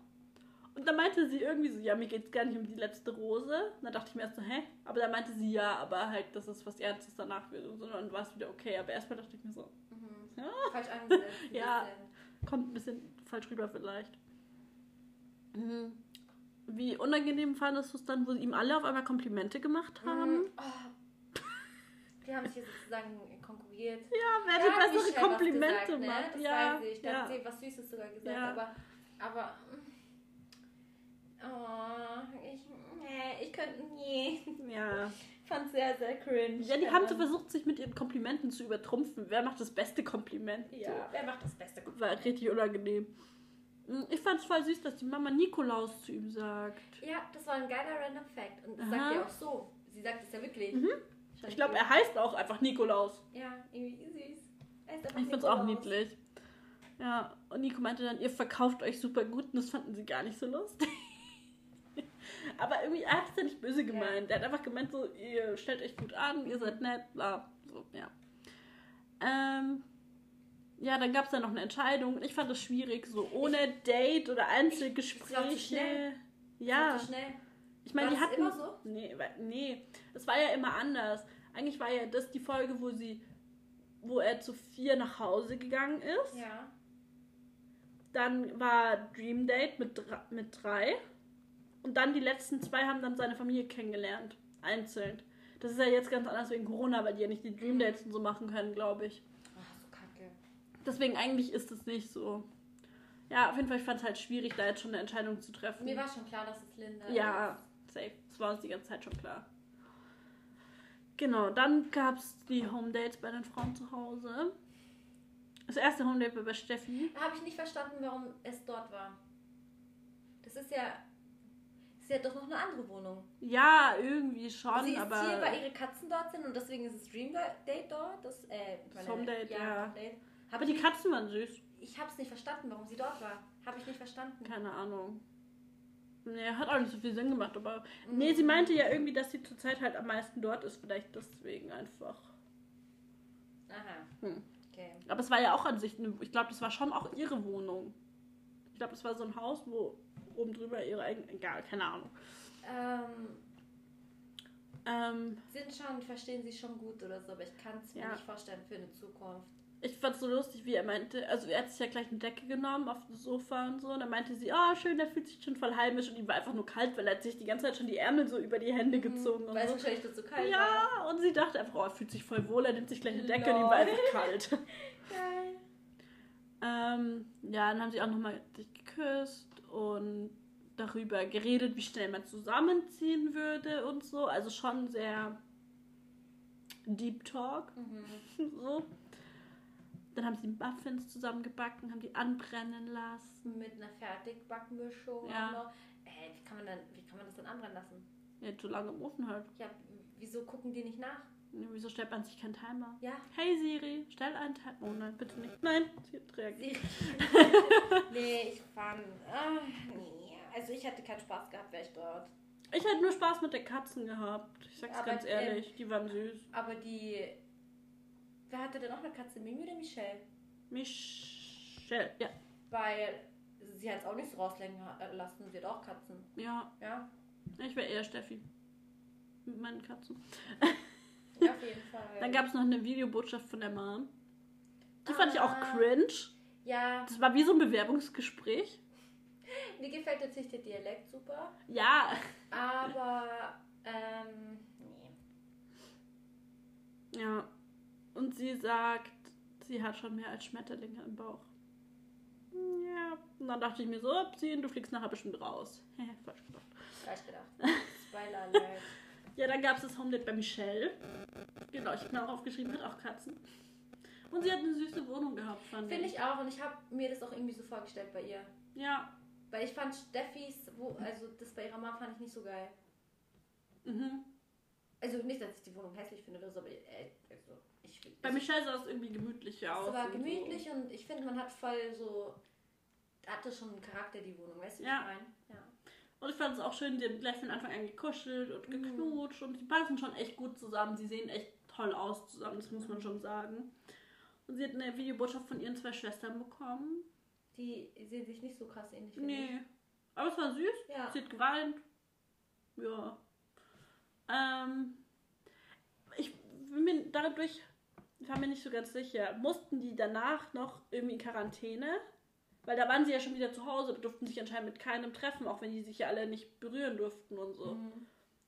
Und da meinte sie irgendwie so, ja, mir geht's gar nicht um die letzte Rose. Und da dachte ich mir erst so, hä? Aber da meinte sie, ja, aber halt, dass es was Ernstes danach wird und so. Und dann war es wieder okay. Aber erstmal dachte ich mir so, Mhm. ja, Falsch angesetzt. ein (laughs) Ja. bisschen. kommt ein bisschen falsch rüber vielleicht. Mhm. Wie unangenehm fandest du es dann, wo ihm alle auf einmal Komplimente gemacht haben? Mhm. Oh. Die haben sich hier sozusagen konkurriert. Ja, wer die hat bessere Komplimente gesagt, ne? macht. Das ja, weiß ich. Da ja. hat sie was Süßes sogar gesagt. Ja. Aber, aber. Oh, ich. Nee, ich könnte nie. ja. (laughs) Fand sehr, sehr cringe. Ja, die haben so versucht, sich mit ihren Komplimenten zu übertrumpfen. Wer macht das beste Kompliment? Ja, wer macht das beste So. War richtig unangenehm. Mhm, Ich fand es voll süß, dass die Mama Nikolaus zu ihm sagt. Ja, das war ein geiler Random Fact. Und das Aha. sagt er auch so. Sie sagt es ja wirklich. Mhm. Ich glaube, er heißt auch einfach Nikolaus. Ja, irgendwie süß. Ich find's auch Nikolaus. niedlich. Ja, und Nico meinte dann, ihr verkauft euch super gut und das fanden sie gar nicht so lustig. Aber irgendwie, er hat es ja nicht böse gemeint. Er hat einfach gemeint, so, ihr stellt euch gut an, ihr seid nett, bla, so, ja. Ähm, ja, dann gab es dann noch eine Entscheidung. Ich fand das schwierig, so ohne Date oder Einzelgespräche. zu schnell. Ja, zu schnell. ich meine, die hatten. immer so? Nee, nee, es war ja immer anders. Eigentlich war ja das die Folge, wo sie, wo er zu vier nach Hause gegangen ist. Ja. Dann war Dream Date mit, mit drei. Und dann die letzten zwei haben dann seine Familie kennengelernt. Einzeln. Das ist ja jetzt ganz anders wegen Corona, weil die ja nicht die Dream Dates und so machen können, glaube ich. Ach, so kacke. Deswegen eigentlich ist es nicht so. Ja, auf jeden Fall, ich fand es halt schwierig, da jetzt schon eine Entscheidung zu treffen. Mir war schon klar, dass es Linda Ja, safe. Das war uns die ganze Zeit schon klar. Genau, dann gab es die Home Dates bei den Frauen zu Hause. Das erste Home Date war bei Steffi. ist. Habe ich nicht verstanden, warum es dort war. Das ist ja. Ist ja doch noch eine andere Wohnung. Ja, irgendwie schon, Sie ist aber. hier, weil ihre Katzen dort sind und deswegen ist es Dream Date dort. Das, äh, Home Date, ja. Home Date. Aber die Katzen waren süß. Ich habe es nicht verstanden, warum sie dort war. Habe ich nicht verstanden. Keine Ahnung. Nee, hat auch nicht so viel Sinn gemacht, aber. Mhm. Nee, sie meinte ja irgendwie, dass sie zurzeit halt am meisten dort ist. Vielleicht deswegen einfach. Aha. Hm. Okay. Aber es war ja auch an sich, ich glaube, das war schon auch ihre Wohnung. Ich glaube, das war so ein Haus, wo oben drüber ihre eigene, egal, keine Ahnung. Ähm, Ähm, sind schon, verstehen sie schon gut oder so, aber ich kann es mir Ja. nicht vorstellen für eine Zukunft. ich fand es so lustig, wie er meinte, also er hat sich ja gleich eine Decke genommen auf das Sofa und so, und dann meinte sie, oh schön, der fühlt sich schon voll heimisch und ihm war einfach nur kalt, weil er hat sich die ganze Zeit schon die Ärmel so über die Hände gezogen und Weil so. wahrscheinlich dazu kalt war. Ja, und sie dachte einfach, oh, er fühlt sich voll wohl, er nimmt sich gleich eine Decke und ihm war Lol. einfach kalt. (laughs) Geil. Ähm, ja, dann haben sie auch nochmal sich geküsst und darüber geredet, wie schnell man zusammenziehen würde und so. Also schon sehr Deep Talk. Mhm. (laughs) So. Dann haben sie Muffins zusammengebacken, haben die anbrennen lassen. Mit einer Fertigbackmischung Ja. noch. Äh, wie kann man dann, wie kann man das dann anbrennen lassen? Ja, zu lange im Ofen halt. Ja, wieso gucken die nicht nach? Wieso stellt man sich keinen Timer? Ja, Hey Siri, stell einen Timer. Oh nein, bitte nicht. Nein, sie hat reagiert. (laughs) nee, ich fand. ah, nee. Also ich hätte keinen Spaß gehabt, wäre ich dort. Ich hätte nur Spaß mit den Katzen gehabt. Ich sag's Aber, ganz ehrlich, die waren süß. Aber die. Wer hatte denn noch eine Katze? Mimi oder Michelle? Michelle, ja. Weil sie hat es auch nicht so rauslängen äh, lassen. Sie hat auch Katzen. Ja, Ja, ich wäre eher Steffi. Mit meinen Katzen. Auf jeden Fall. Dann gab es noch eine Videobotschaft von der Mom. Die fand ich auch Ah. cringe. Ja, Das war wie so ein Bewerbungsgespräch. (laughs) mir gefällt natürlich der Dialekt super, Ja. aber ähm, nee. Ja. Und sie sagt, sie hat schon mehr als Schmetterlinge im Bauch. Ja. Und dann dachte ich mir so, Upsi, du fliegst nachher bestimmt raus. Hä, (laughs) falsch gedacht. Falsch gedacht. Spoiler Alert. Ja, dann gab es das Homedate bei Michelle. Genau, ich habe mir auch aufgeschrieben, hat auch Katzen. Und sie hat eine süße Wohnung gehabt, fand Finde ich auch und ich habe mir das auch irgendwie so vorgestellt bei ihr. Ja. Weil ich fand Steffis, wo, also das bei ihrer Mama fand ich nicht so geil. Mhm. Also nicht, dass ich die Wohnung hässlich finde oder so, aber äh, also ich Bei ich- Michelle sah es irgendwie gemütlicher aus. Es war und gemütlich und ich finde, man hat voll so. Hatte schon einen Charakter, die Wohnung, weißt du, wie Ja. ich meine? Ja. Und ich fand es auch schön, die haben gleich von Anfang an gekuschelt und Mhm. geknutscht und die passen schon echt gut zusammen. Sie sehen echt toll aus zusammen, das muss man schon sagen. Und sie hat eine Videobotschaft von ihren zwei Schwestern bekommen. Die sehen sich nicht so krass ähnlich. finde ich. Nee. Aber es war süß. Ja. Sie hat geweint. Ja. Ähm, ich bin mir dadurch, ich war mir nicht so ganz sicher, mussten die danach noch irgendwie in Quarantäne? Weil da waren sie ja schon wieder zu Hause, durften sich anscheinend mit keinem treffen, auch wenn die sich ja alle nicht berühren durften und so. Mhm.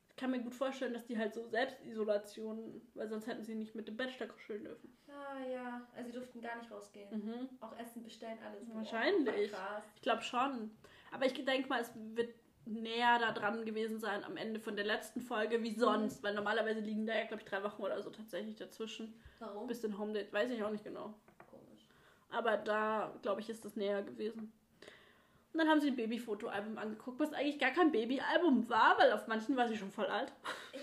Ich kann mir gut vorstellen, dass die halt so Selbstisolation, weil sonst hätten sie nicht mit dem Bachelor kuscheln dürfen. Ah ja, also sie durften gar nicht rausgehen. Mhm. Auch Essen bestellen, alles. Wahrscheinlich. Krass. Ich glaube schon. Aber ich denke mal, es wird näher da dran gewesen sein am Ende von der letzten Folge wie sonst, weil normalerweise liegen da ja, glaube ich, drei Wochen oder so tatsächlich dazwischen. Warum? Bis den Home Date, weiß ich auch nicht genau. Aber da, glaube ich, ist das näher gewesen. Und dann haben sie ein Babyfotoalbum angeguckt, was eigentlich gar kein Babyalbum war, weil auf manchen war sie schon voll alt.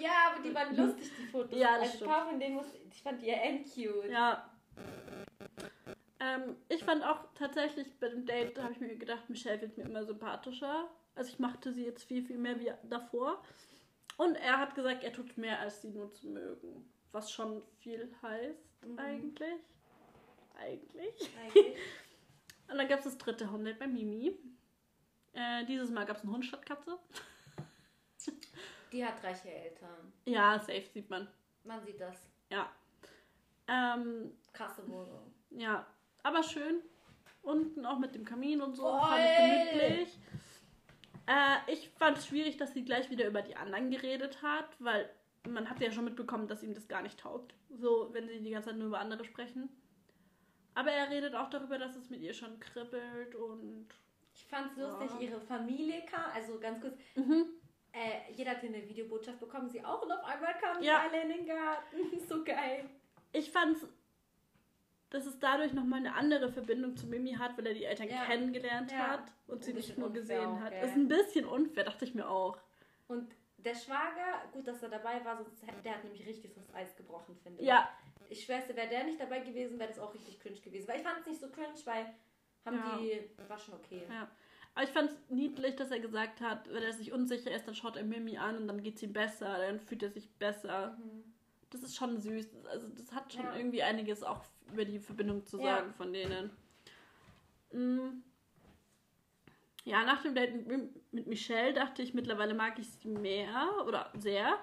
Ja, aber die waren lustig, die Fotos. Ja, das also ein stimmt. paar von denen, muss, ich fand die ja end cute. Ja. Ähm, ich fand auch tatsächlich bei dem Date, da habe ich mir gedacht, Michelle wird mir immer sympathischer. Also ich machte sie jetzt viel, viel mehr wie davor. Und er hat gesagt, er tut mehr, als sie nur zu mögen. Was schon viel heißt, Mhm. eigentlich. Eigentlich. Eigentlich. (laughs) Und dann gab es das dritte Hunde bei Mimi. Äh, dieses Mal gab es einen Hund statt Katze. Die hat reiche Eltern. Ja, safe sieht man. Man sieht das. Ja. Ähm, Krasse Wohnung. Ja, aber schön. Unten auch mit dem Kamin und so. Voll. Fand ich gemütlich. Äh, ich fand es schwierig, dass sie gleich wieder über die anderen geredet hat, weil man hat ja schon mitbekommen, dass ihm das gar nicht taugt. So, wenn sie die ganze Zeit nur über andere sprechen. Aber er redet auch darüber, dass es mit ihr schon kribbelt und. Ich fand's lustig, Ja. ihre Familie kam, also ganz kurz, Mhm. äh, jeder hat hier eine Videobotschaft bekommen, sie auch und auf einmal kamen Ja. alle in den Garten. (laughs) so geil. Ich fand's, dass es dadurch nochmal eine andere Verbindung zu Mimi hat, weil er die Eltern Ja. kennengelernt Ja. hat und sie nicht nur unfair gesehen hat. gell? Ist ein bisschen unfair, dachte ich mir auch. Und der Schwager, gut, dass er dabei war, sonst der hat nämlich richtig das Eis gebrochen, finde ich. Ja, Ich schwör's dir, wäre der nicht dabei gewesen, wäre das auch richtig cringe gewesen. Weil ich fand es nicht so cringe, weil haben Ja. die, war schon okay. Ja. Aber ich fand es niedlich, dass er gesagt hat, wenn er sich unsicher ist, dann schaut er Mimi an und dann geht es ihm besser, dann fühlt er sich besser. Mhm. Das ist schon süß. Also das hat schon Ja. irgendwie einiges auch über die Verbindung zu Ja. sagen von denen. Mm. Ja, nach dem Date mit Michelle dachte ich, mittlerweile mag ich sie mehr oder sehr.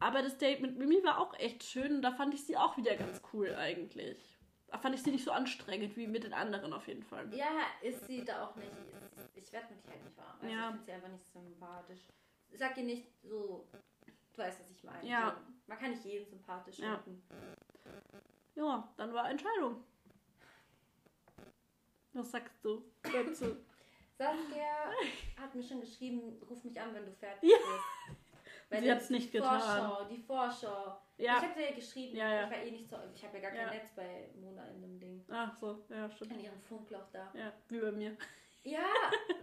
Aber das Date mit Mimi war auch echt schön und da fand ich sie auch wieder ganz cool eigentlich. Da fand ich sie nicht so anstrengend wie mit den anderen auf jeden Fall. Ja, ist sie da auch nicht. Ich werde mit ihr halt nicht warm. Also Ja. ich finde sie einfach nicht sympathisch. Ich sag ihr nicht so, du weißt, was ich meine. Ja. Man kann nicht jeden sympathisch Ja. finden. Ja, dann war Entscheidung. Was sagst du dazu? (laughs) Saskia hat mir schon geschrieben, ruf mich an, wenn du fertig Ja. bist. Weil Sie die- hat's nicht getan. Vorschau, die Vorschau. Ja. Ich habe ja geschrieben, Ja, ja. ich war eh nicht so, ich habe ja gar kein. Netz bei Mona in dem Ding. Ach so, ja, stimmt. In ihrem Funkloch da. Ja, wie bei mir. Ja,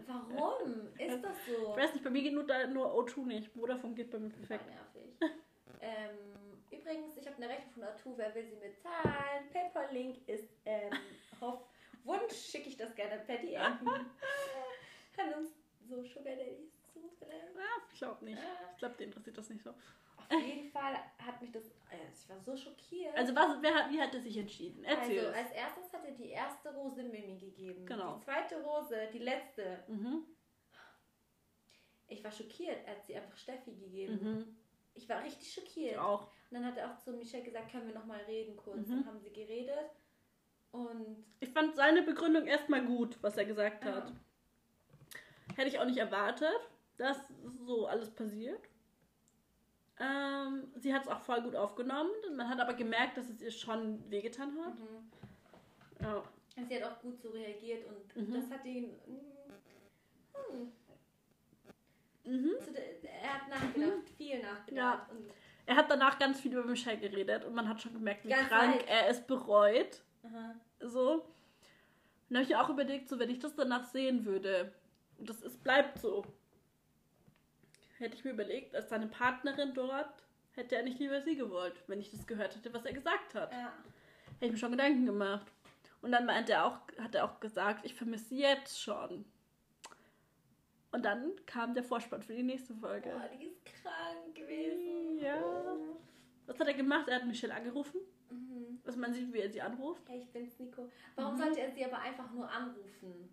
warum? (laughs) Ist das so? Ich weiß nicht, bei mir geht nur, da, nur O2 nicht. Vodafone geht bei mir perfekt. nervig. ähm, übrigens, ich habe eine Rechnung von O2, wer will sie mir zahlen? PayPal-Link ist ähm, (laughs) auf Wunsch, schicke ich das gerne per DM. Kann (laughs) uns so Sugar Daddies zu vielleicht. Ja, ich glaube nicht. Ah. Ich glaube, dir interessiert das nicht so. Auf jeden Fall hat mich das, äh, ich war so schockiert. Also, was, wer, hat- wie hat er sich entschieden? Erzähl Also, als erstes hat er die erste Rose Mimi gegeben. Genau. Die zweite Rose, die letzte. Mhm. Ich war schockiert, er hat sie einfach Steffi gegeben. Mhm. Ich war richtig schockiert. Ich auch. Und dann hat er auch zu Michelle gesagt, können wir nochmal reden kurz. Mhm. Dann haben sie geredet. Und Ich fand seine Begründung erstmal gut, was er gesagt hat. Hätte ich auch nicht erwartet, dass so alles passiert. Ähm, sie hat es auch voll gut aufgenommen. Man hat aber gemerkt, dass es ihr schon wehgetan hat. mhm. Ja. sie hat auch gut so reagiert und Mhm. das hat ihn. Hm, Mhm. der- er hat nachgedacht, viel nachgedacht. Und, Er hat danach ganz viel über Michelle geredet und man hat schon gemerkt, wie Ganz krank alt. er es bereut. aha. So. Und habe ich mir auch überlegt, so wenn ich das danach sehen würde, und das ist, bleibt so, hätte ich mir überlegt, als seine Partnerin dort, hätte er nicht lieber sie gewollt, wenn ich das gehört hätte, was er gesagt hat. Ja. Hätte ich mir schon Gedanken gemacht. Und dann meinte er auch, hat er auch gesagt, ich vermisse sie jetzt schon. Und dann kam der Vorspann für die nächste Folge. Boah, die ist krank gewesen. Ja. Was hat er gemacht? Er hat Michelle angerufen. Mhm. Was man sieht, wie er sie anruft. Hey, ich bin's, Nico. Warum Mhm. sollte er sie aber einfach nur anrufen?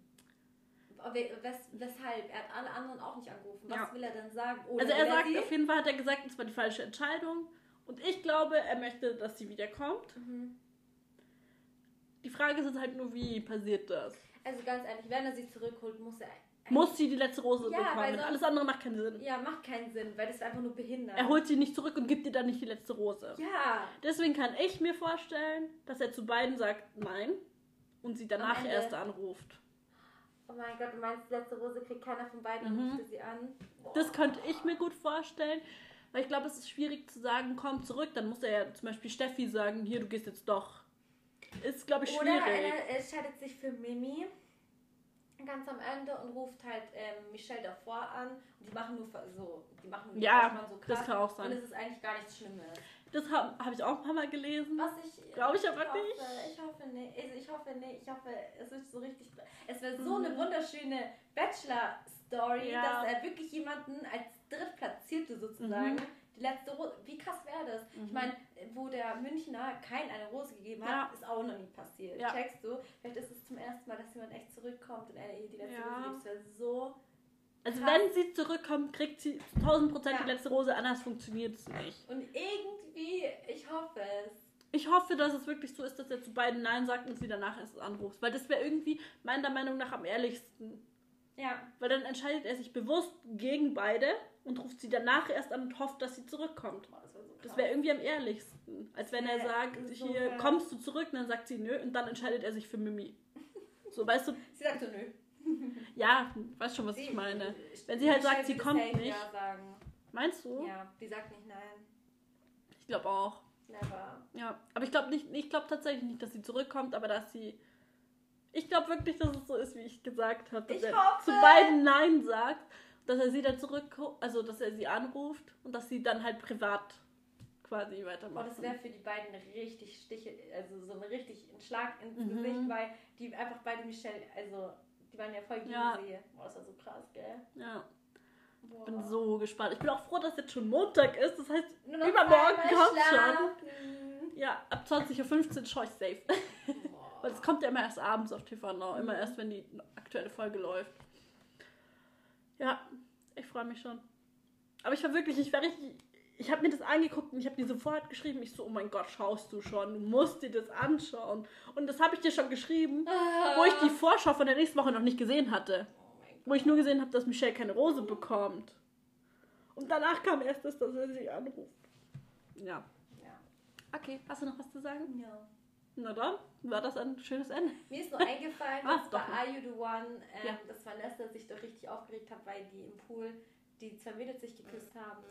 We- Wes weshalb? Er hat alle anderen auch nicht angerufen. Was Ja. will er denn sagen? Oder Also er sagt, sie? auf jeden Fall hat er gesagt, es war die falsche Entscheidung. Und ich glaube, er möchte, dass sie wiederkommt. Mhm. Die Frage ist jetzt halt nur, wie passiert das? Also ganz ehrlich, wenn er sie zurückholt, muss er. Muss sie die letzte Rose Ja, bekommen? sonst- Alles andere macht keinen Sinn. Ja, macht keinen Sinn, weil das ist einfach nur behindert. Er holt sie nicht zurück und gibt ihr dann nicht die letzte Rose. Ja. Deswegen kann ich mir vorstellen, dass er zu beiden sagt Nein und sie danach erst anruft. Oh mein Gott, du meinst, die letzte Rose kriegt keiner von beiden und Mhm. rufte sie an? Boah. Das könnte ich mir gut vorstellen, weil ich glaube, es ist schwierig zu sagen, komm zurück. Dann muss er ja zum Beispiel Steffi sagen, hier, du gehst jetzt doch. Ist, glaube ich, Oder schwierig. er entscheidet sich für Mimi ganz am Ende und ruft halt ähm, Michelle davor an und die machen nur so, die machen nur Ja, so das krass kann auch sein. Und es ist eigentlich gar nichts Schlimmes. Das habe hab ich auch ein paar Mal gelesen. Was ich Glaub ich aber hoffe, nicht. Ich hoffe nicht. Also ich hoffe nicht. Ich hoffe, es wird so richtig. Es wäre so Mhm. eine wunderschöne Bachelor-Story, Ja. dass er wirklich jemanden als Drittplatzierte sozusagen. Mhm. Die letzte Rose. Wie krass wäre das? Ich Mhm. meine, wo der Münchner kein eine Rose gegeben hat, Ja. ist auch noch nie passiert. Ja. Checkst du? Vielleicht ist es zum ersten Mal, dass jemand echt zurückkommt und er ihr die letzte. Rose gibt. Es wäre so. Also krass. wenn sie zurückkommt, kriegt sie zu 1000 Prozent Ja. die letzte Rose, anders funktioniert es nicht. Und irgendwie, ich hoffe es. Ich hoffe, dass es wirklich so ist, dass er zu beiden Nein sagt und sie danach erst anruft. Weil das wäre irgendwie meiner Meinung nach am ehrlichsten. Ja. Weil dann entscheidet er sich bewusst gegen beide und ruft sie danach erst an und hofft, dass sie zurückkommt. Boah, das wäre so. Das irgendwie am ehrlichsten. Als wenn er sagt, so hier krass. kommst du zurück, und dann sagt sie nö und dann entscheidet er sich für Mimi. So, weißt du, Sie sagt so, nö. (laughs) ja, weißt schon, was ich meine. Wenn sie halt sagt, sie kommt nicht. Ja sagen. Meinst du? Ja, die sagt nicht nein. Ich glaube auch. Never. Ja, aber ich glaube nicht, ich glaube tatsächlich nicht, dass sie zurückkommt, aber dass sie. Ich glaube wirklich, dass es so ist, wie ich gesagt habe. Dass Ich er hoffe. zu beiden Nein sagt, dass er sie dann zurück, also dass er sie anruft und dass sie dann halt privat quasi weitermacht. das wäre für die beiden richtig Stiche, also so ein richtig Schlag ins Mhm. Gesicht, weil die einfach beide Michelle, also die waren ja voll gegen Ja. sie. Boah, das war so krass, gell? ja, Boah. bin so gespannt. Ich bin auch froh, dass jetzt schon Montag ist. Das heißt, übermorgen kommt schon. Ja, ab 20.15 Uhr schaue ich safe. Weil es kommt ja immer erst abends auf TV Now. Immer Mhm. erst, wenn die aktuelle Folge läuft. Ja, ich freue mich schon. Aber ich war wirklich, ich war richtig. Ich habe mir das angeguckt und ich habe dir sofort geschrieben. Ich so, oh mein Gott, schaust du schon? Du musst dir das anschauen. Und das habe ich dir schon geschrieben, wo ich die Vorschau von der nächsten Woche noch nicht gesehen hatte. Oh. Wo ich nur gesehen habe, dass Michelle keine Rose bekommt. Und danach kam erst das, dass er sie anruft. Ja. Ja. Okay, hast du noch was zu sagen? ja. Na dann, war das ein schönes Ende. Mir ist nur eingefallen, (laughs) Ah, dass bei. Are You the One, ähm, Ja. dass Vanessa sich doch richtig aufgeregt hat, weil die im Pool die zwei Mädels sich geküsst haben.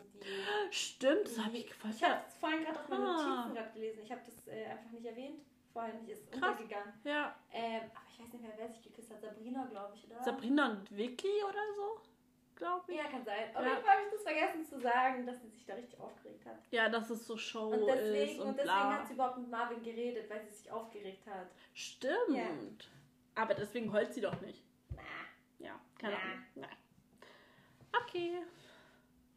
Stimmt, das habe ich gefallen. ich habe es vorhin gerade auf meinen Ah. Notizen gerade gelesen. Ich habe das äh, einfach nicht erwähnt. Vorhin nicht, ist Krass. untergegangen. Ja, Ähm, aber ich weiß nicht mehr, wer sich geküsst hat. Sabrina, glaube ich, oder? Sabrina und Vicky oder so, glaube ich. Ja, kann sein. Auf Ja. jeden Fall habe ich das vergessen zu sagen, dass sie sich da richtig aufgeregt hat. Ja, dass es so Show Und deswegen, ist und und deswegen bla. hat sie überhaupt mit Marvin geredet, weil sie sich aufgeregt hat. Stimmt. Ja. Aber deswegen heult sie doch nicht. Na. Ja, keine. Ahnung. Nein. Okay.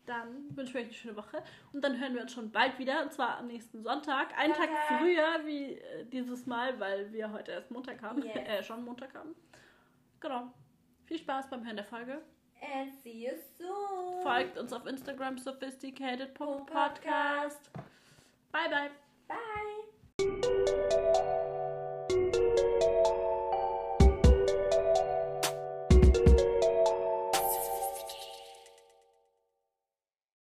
Dann wünschen wir euch eine schöne Woche. Und dann hören wir uns schon bald wieder. Und zwar am nächsten Sonntag. Einen Tag früher wie äh, dieses Mal, weil wir heute erst Montag haben. Yes. (laughs) äh, schon Montag haben. Genau. Viel Spaß beim Hören der Folge. And see you soon. Folgt uns auf Instagram sophisticated.podcast. Bye, bye. Bye.